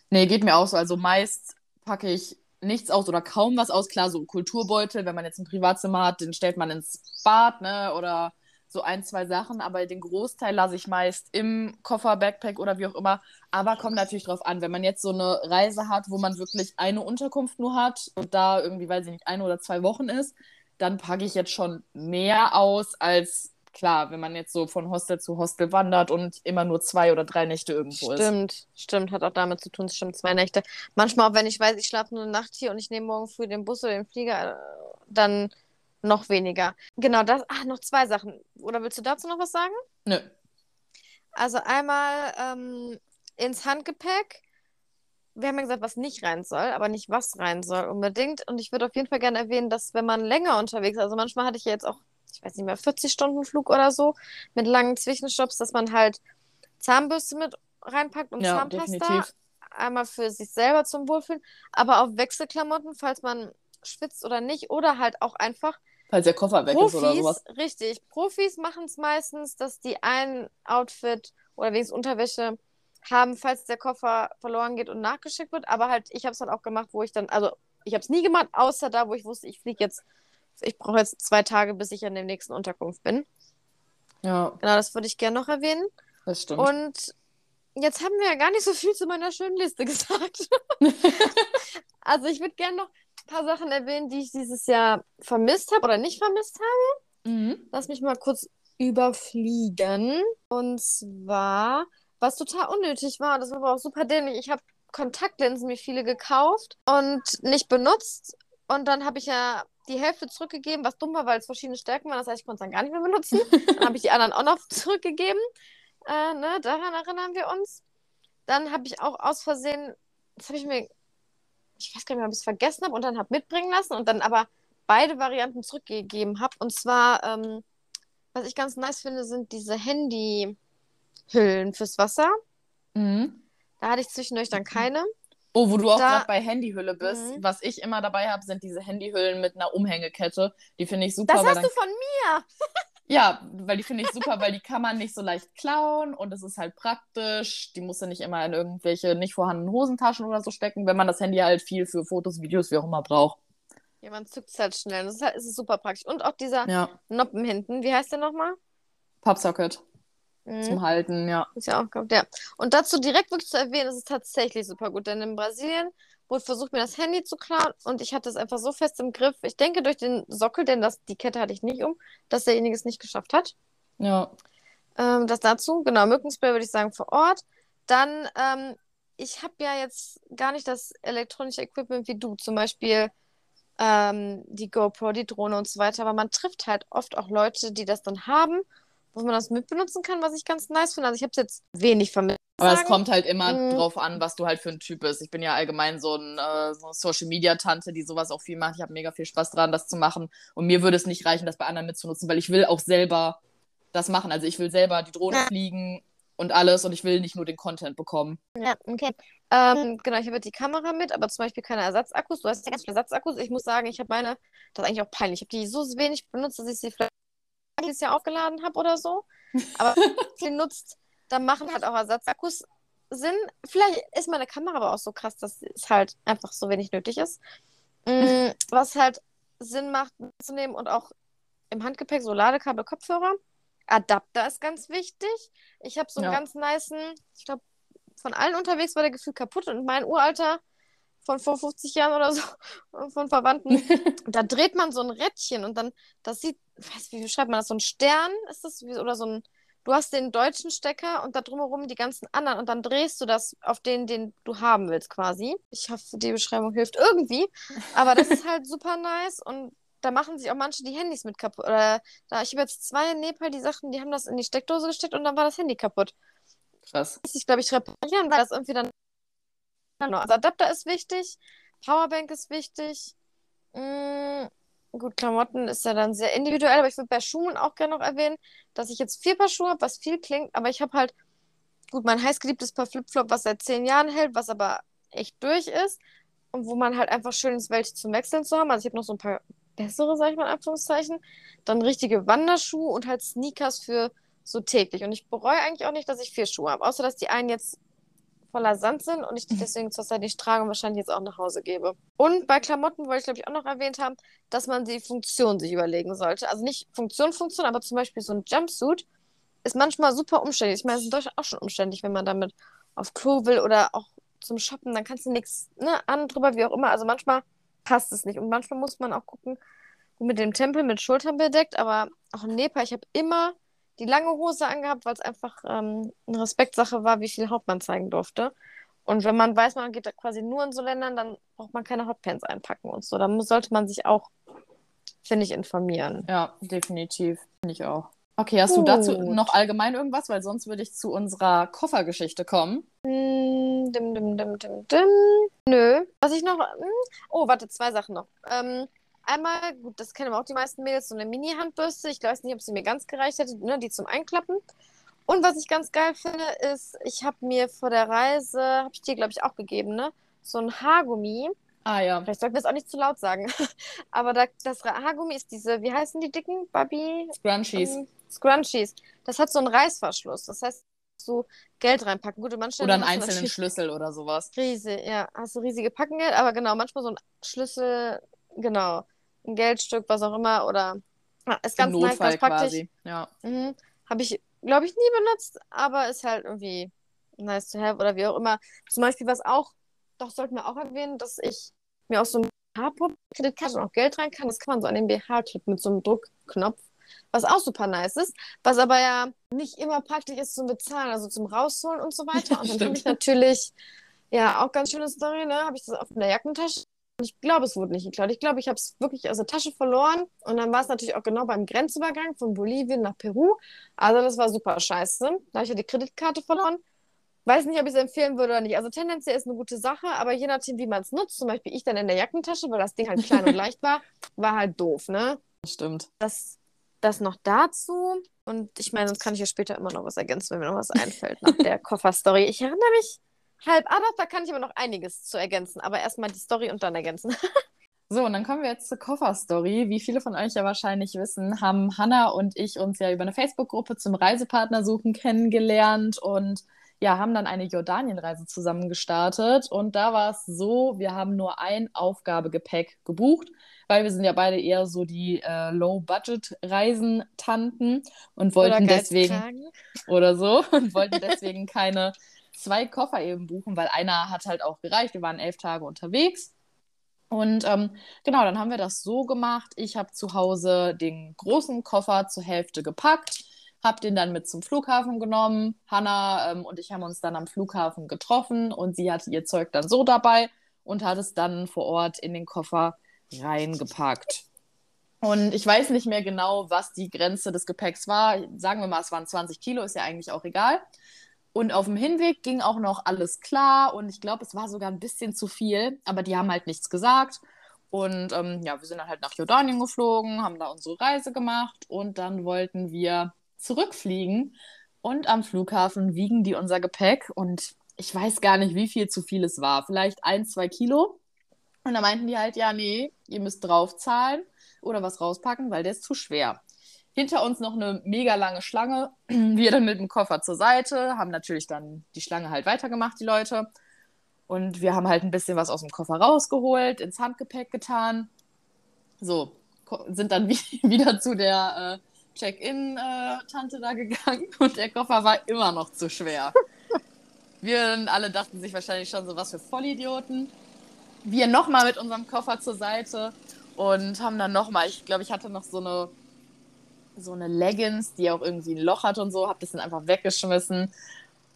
Nee, geht mir auch so. Also meist packe ich nichts aus oder kaum was aus. Klar, so Kulturbeutel, wenn man jetzt ein Privatzimmer hat, den stellt man ins Bad, ne? Oder so ein, zwei Sachen. Aber den Großteil lasse ich meist im Koffer, Backpack oder wie auch immer. Aber kommt natürlich drauf an, wenn man jetzt so eine Reise hat, wo man wirklich eine Unterkunft nur hat und da irgendwie, weiß ich nicht, eine oder zwei Wochen ist, dann packe ich jetzt schon mehr aus als. Klar, wenn man jetzt so von Hostel zu Hostel wandert und immer nur zwei oder drei Nächte irgendwo ist. Stimmt, stimmt, hat auch damit zu tun, stimmt, zwei Nächte. Manchmal auch, wenn ich weiß, ich schlafe nur eine Nacht hier und ich nehme morgen früh den Bus oder den Flieger, äh, dann noch weniger. Genau, das, ach, noch zwei Sachen. Oder willst du dazu noch was sagen? Nö. Also einmal, ähm, ins Handgepäck. Wir haben ja gesagt, was nicht rein soll, aber nicht was rein soll unbedingt. Und ich würde auf jeden Fall gerne erwähnen, dass wenn man länger unterwegs ist, also manchmal hatte ich ja jetzt auch, ich weiß nicht mehr, 40 Stunden Flug oder so, mit langen Zwischenstopps, dass man halt Zahnbürste mit reinpackt und Ja, Zahnpasta. definitiv. Einmal für sich selber zum Wohlfühlen, aber auch Wechselklamotten, falls man schwitzt oder nicht. Oder halt auch einfach Falls der Koffer weg ist oder sowas. Profis, richtig. Profis machen es meistens, dass die ein Outfit oder wenigstens Unterwäsche haben, falls der Koffer verloren geht und nachgeschickt wird. Aber halt, ich habe es halt auch gemacht, wo ich dann, also ich habe es nie gemacht, außer da, wo ich wusste, ich fliege jetzt, ich brauche jetzt zwei Tage, bis ich an der nächsten Unterkunft bin. Ja, Genau, das würde ich gerne noch erwähnen. das stimmt. Und jetzt haben wir ja gar nicht so viel zu meiner schönen Liste (laughs) gesagt. (laughs) also ich würde gerne noch ein paar Sachen erwähnen, die ich dieses Jahr vermisst habe oder nicht vermisst habe. mhm. Lass mich mal kurz überfliegen. Und zwar, was total unnötig war, das war aber auch super dämlich. Ich habe Kontaktlinsen mir viele gekauft und nicht benutzt. Und dann habe ich ja die Hälfte zurückgegeben, was dumm war, weil es verschiedene Stärken waren. Das heißt, ich konnte es dann gar nicht mehr benutzen. (laughs) Dann habe ich die anderen auch noch zurückgegeben. Äh, ne, daran erinnern wir uns. Dann habe ich auch aus Versehen, das habe ich mir, ich weiß gar nicht mehr, ob ich es vergessen habe und dann habe mitbringen lassen und dann aber beide Varianten zurückgegeben habe. Und zwar, ähm, was ich ganz nice finde, sind diese Handyhüllen fürs Wasser. Mhm. Da hatte ich zwischendurch dann keine. Oh, wo du auch gerade bei Handyhülle bist. Mhm. Was ich immer dabei habe, sind diese Handyhüllen mit einer Umhängekette. Die finde ich super. Das hast dann, du von mir. (laughs) Ja, weil die finde ich super, weil die kann man nicht so leicht klauen und es ist halt praktisch. Die muss ja nicht immer in irgendwelche nicht vorhandenen Hosentaschen oder so stecken, wenn man das Handy halt viel für Fotos, Videos, wie auch immer braucht. Ja, man zückt es halt schnell. Das ist, halt, ist super praktisch. Und auch dieser Ja, Noppen hinten. Wie heißt der nochmal? Pappsocket Mhm. zum Halten, ja. Ist ja auch gehabt, ja. Und dazu direkt wirklich zu erwähnen, ist es tatsächlich super gut, denn in Brasilien wurde versucht, mir das Handy zu klauen und ich hatte es einfach so fest im Griff. Ich denke durch den Sockel, denn das, die Kette hatte ich nicht um, dass derjenige es nicht geschafft hat. Ja. Ähm, das dazu, genau, Mückenspray würde ich sagen vor Ort. Dann, ähm, ich habe ja jetzt gar nicht das elektronische Equipment wie du, zum Beispiel ähm, die GoPro, die Drohne und so weiter, aber man trifft halt oft auch Leute, die das dann haben, wo man das mitbenutzen kann, was ich ganz nice finde. Also ich habe es jetzt wenig vermisst. Aber es kommt halt immer Mhm. drauf an, was du halt für ein Typ bist. Ich bin ja allgemein so, ein, äh, so eine Social-Media-Tante, die sowas auch viel macht. Ich habe mega viel Spaß dran, das zu machen. Und mir würde es nicht reichen, das bei anderen mitzunutzen, weil ich will auch selber das machen. Also ich will selber die Drohne Ja. fliegen und alles und ich will nicht nur den Content bekommen. Ja, okay. Ähm, genau, ich habe die Kamera mit, aber zum Beispiel keine Ersatzakkus. Du hast ja ganz viele Ersatzakkus. Ich muss sagen, ich habe meine, das ist eigentlich auch peinlich. Ich habe die so wenig benutzt, dass ich sie vielleicht dieses Jahr aufgeladen habe oder so. Aber (laughs) wenn man sie nutzt, dann machen halt auch Ersatzakkus Sinn. Vielleicht ist meine Kamera aber auch so krass, dass es halt einfach so wenig nötig ist. Mm, (laughs) was halt Sinn macht, mitzunehmen und auch im Handgepäck so Ladekabel, Kopfhörer. Adapter ist ganz wichtig. Ich habe so einen Ja. ganz nicen, ich glaube, von allen unterwegs war der Gefühl kaputt und mein Uralter von vor 50 Jahren oder so (laughs) von Verwandten, da dreht man so ein Rädchen und dann, das sieht, weiß wie schreibt man das, so ein Stern ist das oder so ein, du hast den deutschen Stecker und da drumherum die ganzen anderen und dann drehst du das auf den, den du haben willst quasi. Ich hoffe, die Beschreibung hilft irgendwie, aber das ist halt super nice und da machen sich auch manche die Handys mit kaputt. Oder da, ich habe jetzt zwei in Nepal, die sagten, die haben das in die Steckdose gesteckt und dann war das Handy kaputt Krass. muss ich, glaube ich, reparieren, weil das irgendwie dann. Also Adapter ist wichtig, Powerbank ist wichtig. Mm, gut, Klamotten ist ja dann sehr individuell, aber ich würde bei Schuhen auch gerne noch erwähnen, dass ich jetzt vier Paar Schuhe habe, was viel klingt, aber ich habe halt, gut, mein heißgeliebtes Paar Flipflop, was seit zehn Jahren hält, was aber echt durch ist und wo man halt einfach schön ist, welche zum Wechseln zu haben. Also ich habe noch so ein paar bessere, sag ich mal in Anführungszeichen. Dann richtige Wanderschuhe und halt Sneakers für so täglich. Und ich bereue eigentlich auch nicht, dass ich vier Schuhe habe, außer dass die einen jetzt voller Sand sind und ich die deswegen zurzeit nicht trage und wahrscheinlich jetzt auch nach Hause gebe. Und bei Klamotten wollte ich, glaube ich, auch noch erwähnt haben, dass man die Funktion sich überlegen sollte. Also nicht Funktion, Funktion, aber zum Beispiel so ein Jumpsuit ist manchmal super umständlich. Ich meine, es ist in auch schon umständlich, wenn man damit auf Klo will oder auch zum Shoppen, dann kannst du nichts ne, an, drüber, wie auch immer. Also manchmal passt es nicht. Und manchmal muss man auch gucken, mit dem Tempel mit Schultern bedeckt, aber auch in Nepal, ich habe immer die lange Hose angehabt, weil es einfach ähm, eine Respektsache war, wie viel Haut man zeigen durfte. Und wenn man weiß, man geht da quasi nur in so Ländern, dann braucht man keine Hotpants einpacken und so. Da muss, sollte man sich auch, finde ich, informieren. Ja, definitiv. Finde ich auch. Okay, hast Gut. du dazu noch allgemein irgendwas? Weil sonst würde ich zu unserer Koffergeschichte kommen. Mm, dim, dim, dim, dim, dim. Nö. Was ich noch. Hm, oh, warte, zwei Sachen noch. Ähm, einmal, gut, das kennen auch die meisten Mädels, so eine Mini-Handbürste. Ich weiß nicht, ob sie mir ganz gereicht hätte, ne, die zum Einklappen. Und was ich ganz geil finde, ist, ich habe mir vor der Reise, habe ich dir, glaube ich, auch gegeben, ne? So ein Haargummi. Ah ja. Vielleicht sollten wir es auch nicht zu laut sagen. (laughs) Aber da, das Haargummi ist diese, wie heißen die dicken? Bobby? Scrunchies. Um, ähm, Scrunchies. Das hat so einen Reißverschluss. Das heißt, so Geld reinpacken. Gute manchmal. Oder einen einzelnen Schlüssel oder sowas. Riesig, ja. Hast du riesige Packengeld, aber genau, manchmal so ein Schlüssel, genau. Ein Geldstück, was auch immer. Oder ja, ist ganz Notfall nice, ganz praktisch. Quasi. Ja. Mhm. Habe ich, glaube ich, nie benutzt, aber ist halt irgendwie nice to have oder wie auch immer. Zum Beispiel, was auch, doch sollten wir auch erwähnen, dass ich mir aus so einem BH-Kreditkarte noch Geld rein kann. Das kann man so an den BH-Clip mit so einem Druckknopf was auch super nice ist, was aber ja nicht immer praktisch ist zum Bezahlen, also zum Rausholen und so weiter. (laughs) Und dann habe ich natürlich, ja, auch ganz schöne Story, ne, habe ich das auf der Jackentasche. Ich glaube, es wurde nicht geklaut. Ich glaube, ich habe es wirklich aus der Tasche verloren. Und dann war es natürlich auch genau beim Grenzübergang von Bolivien nach Peru. Also das war super scheiße. Da habe ich ja die Kreditkarte verloren. Weiß nicht, ob ich es empfehlen würde oder nicht. Also tendenziell ist eine gute Sache, aber je nachdem, wie man es nutzt, zum Beispiel ich dann in der Jackentasche, weil das Ding halt klein und (laughs) leicht war, war halt doof, ne? Stimmt. Das das noch dazu. Und ich meine, sonst kann ich ja später immer noch was ergänzen, wenn mir noch was einfällt nach der (laughs) Kofferstory. Ich erinnere mich halb, doch, da kann ich aber noch einiges zu ergänzen. Aber erstmal die Story und dann ergänzen. (laughs) So, und dann kommen wir jetzt zur Kofferstory. Wie viele von euch ja wahrscheinlich wissen, haben Hannah und ich uns ja über eine Facebook-Gruppe zum Reisepartner suchen kennengelernt und ja, haben dann eine Jordanienreise zusammen gestartet. Und da war es so, wir haben nur ein Aufgabegepäck gebucht weil wir sind ja beide eher so die äh, Low-Budget-Reisentanten und wollten oder deswegen oder so (laughs) und wollten deswegen keine zwei Koffer eben buchen, weil einer hat halt auch gereicht. Wir waren elf Tage unterwegs. Und ähm, genau, dann haben wir das so gemacht. Ich habe zu Hause den großen Koffer zur Hälfte gepackt, habe den dann mit zum Flughafen genommen. Hanna ähm, und ich haben uns dann am Flughafen getroffen und sie hatte ihr Zeug dann so dabei und hat es dann vor Ort in den Koffer reingepackt. Und ich weiß nicht mehr genau, was die Grenze des Gepäcks war. Sagen wir mal, es waren 20 Kilo, ist ja eigentlich auch egal. Und auf dem Hinweg ging auch noch alles klar und ich glaube, es war sogar ein bisschen zu viel, aber die haben halt nichts gesagt. Und ähm, ja, wir sind dann halt nach Jordanien geflogen, haben da unsere Reise gemacht und dann wollten wir zurückfliegen. Und am Flughafen wiegen die unser Gepäck und ich weiß gar nicht, wie viel zu viel es war. Vielleicht ein, zwei Kilo. Und da meinten die halt, ja, nee, ihr müsst draufzahlen oder was rauspacken, weil der ist zu schwer. Hinter uns noch eine mega lange Schlange. (clears throat) Wir dann mit dem Koffer zur Seite, haben natürlich dann die Schlange halt weitergemacht, die Leute. Und wir haben halt ein bisschen was aus dem Koffer rausgeholt, ins Handgepäck getan. So, sind dann (laughs) wieder zu der äh, Check-in-Tante da gegangen (laughs) und der Koffer war immer noch zu schwer. wir alle dachten sich wahrscheinlich schon so, was für Vollidioten wir nochmal mit unserem Koffer zur Seite und haben dann nochmal, ich glaube, ich hatte noch so eine, so eine Leggings, die auch irgendwie ein Loch hatte und so, habe das dann einfach weggeschmissen.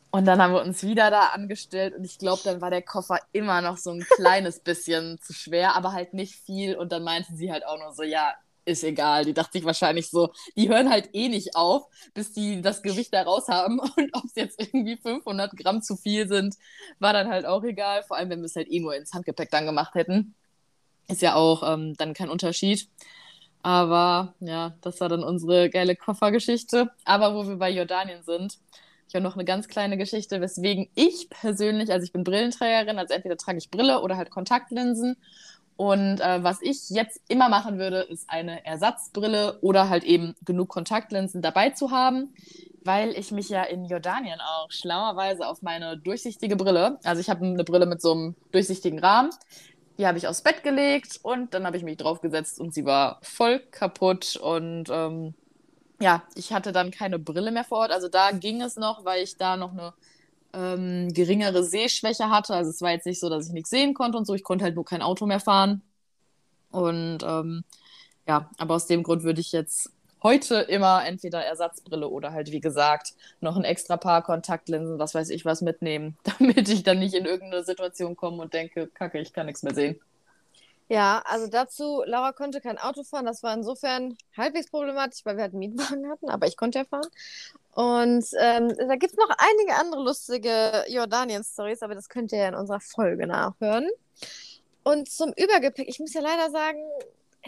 Und dann haben wir uns wieder da angestellt und ich glaube, dann war der Koffer immer noch so ein (laughs) kleines bisschen zu schwer, aber halt nicht viel. Und dann meinte sie halt auch nur so, ja, ist egal. Die dachte sich wahrscheinlich so, die hören halt eh nicht auf, bis die das Gewicht da raus haben. (laughs) Und ob es jetzt irgendwie 500 Gramm zu viel sind, war dann halt auch egal. Vor allem, wenn wir es halt eh nur ins Handgepäck dann gemacht hätten. Ist ja auch ähm, dann kein Unterschied. Aber ja, das war dann unsere geile Koffergeschichte. Aber wo wir bei Jordanien sind, ich habe noch eine ganz kleine Geschichte, weswegen ich persönlich, also ich bin Brillenträgerin, also entweder trage ich Brille oder halt Kontaktlinsen. Und äh, was ich jetzt immer machen würde, ist eine Ersatzbrille oder halt eben genug Kontaktlinsen dabei zu haben, weil ich mich ja in Jordanien auch schlauerweise auf meine durchsichtige Brille, also ich habe eine Brille mit so einem durchsichtigen Rahmen, die habe ich aufs Bett gelegt und dann habe ich mich draufgesetzt und sie war voll kaputt und ähm, ja, ich hatte dann keine Brille mehr vor Ort. Also da ging es noch, weil ich da noch eine ähm, geringere Sehschwäche hatte. Also es war jetzt nicht so, dass ich nichts sehen konnte und so. Ich konnte halt nur kein Auto mehr fahren. Und ähm, ja, aber aus dem Grund würde ich jetzt heute immer entweder Ersatzbrille oder halt, wie gesagt, noch ein extra Paar Kontaktlinsen, was weiß ich was mitnehmen, (laughs) damit ich dann nicht in irgendeine Situation komme und denke, kacke, ich kann nichts mehr sehen. Ja, also dazu, Laura konnte kein Auto fahren. Das war insofern halbwegs problematisch, weil wir halt einen Mietwagen hatten, aber ich konnte ja fahren. Und ähm, da gibt es noch einige andere lustige Jordanien-Stories, aber das könnt ihr ja in unserer Folge nachhören. Und zum Übergepäck, ich muss ja leider sagen,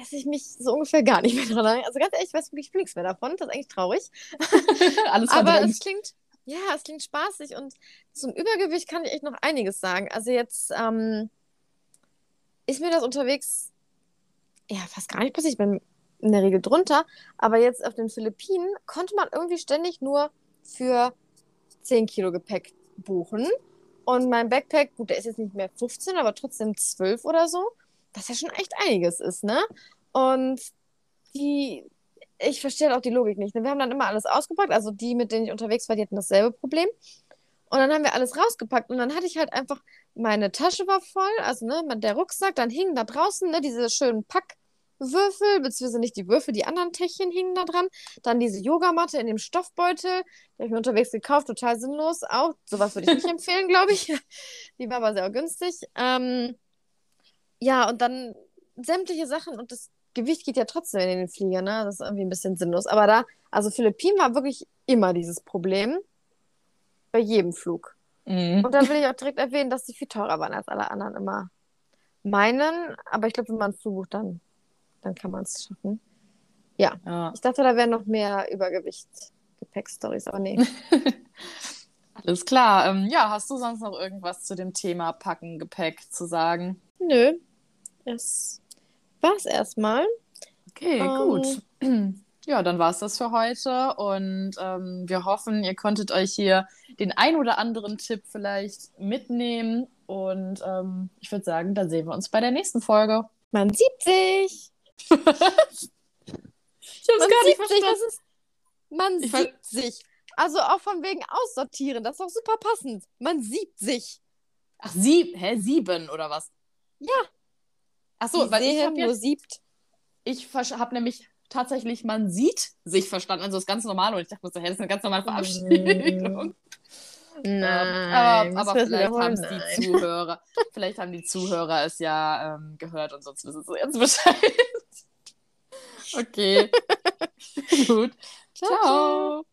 esse ich mich so ungefähr gar nicht mehr dran. Also ganz ehrlich, ich weiß wirklich nichts mehr davon. Das ist eigentlich traurig. (laughs) Alles aber es klingt, ja, es klingt spaßig und zum Übergewicht kann ich echt noch einiges sagen. Also jetzt ähm, ist mir das unterwegs ja fast gar nicht passiert. Ich bin in der Regel drunter, aber jetzt auf den Philippinen konnte man irgendwie ständig nur für 10 Kilo Gepäck buchen. Und mein Backpack, gut, der ist jetzt nicht mehr 15, aber trotzdem 12 oder so, was ja schon echt einiges ist, ne? Und die, ich verstehe halt auch die Logik nicht. Ne? Wir haben dann immer alles ausgepackt, also die, mit denen ich unterwegs war, die hatten dasselbe Problem. Und dann haben wir alles rausgepackt und dann hatte ich halt einfach, meine Tasche war voll, also ne, der Rucksack, dann hingen da draußen ne, diese schönen Packwürfel, beziehungsweise nicht die Würfel, die anderen Täschchen hingen da dran. Dann diese Yogamatte in dem Stoffbeutel, die habe ich mir unterwegs gekauft, total sinnlos. Auch sowas würde ich nicht (laughs) empfehlen, glaube ich. Die war aber sehr günstig. Ähm, ja, und dann sämtliche Sachen und das Gewicht geht ja trotzdem in den Flieger, ne? Das ist irgendwie ein bisschen sinnlos. Aber da, also Philippinen war wirklich immer dieses Problem. Bei jedem Flug. Mhm. Und da will ich auch direkt erwähnen, dass die viel teurer waren als alle anderen immer meinen. Aber ich glaube, wenn man einen Flug bucht, dann, dann kann man es schaffen. Ja. Ich dachte, da wären noch mehr Übergewicht-Gepäck-Stories, aber nee. (laughs) Alles klar. Ähm, ja, hast du sonst noch irgendwas zu dem Thema Packen, Gepäck zu sagen? Nö. Das war's erstmal. Okay, Ähm, gut. (clears throat) Ja, dann war es das für heute und ähm, wir hoffen, ihr konntet euch hier den ein oder anderen Tipp vielleicht mitnehmen und ähm, ich würde sagen, dann sehen wir uns bei der nächsten Folge. Man sieht sich. (laughs) Ich habe Man sieht sich. Das ist, man Ich sieht sich. Also auch von wegen aussortieren. Das ist auch super passend. Man sieht sich. Ach, sieb, hä, sieben oder was? Ja. Ach so, Die weil ich sehen habe nur jetzt, siebt. ich habe nämlich tatsächlich, man sieht sich verstanden, also das ganz normal und ich dachte mir so, das ist eine ganz normale Verabschiedung. (laughs) Nein. aber müssen aber es vielleicht haben Nein. die Zuhörer, (laughs) vielleicht haben die Zuhörer es ja ähm, gehört und sonst wissen sie jetzt Bescheid. (laughs) Okay. Gut. Ciao. Ciao.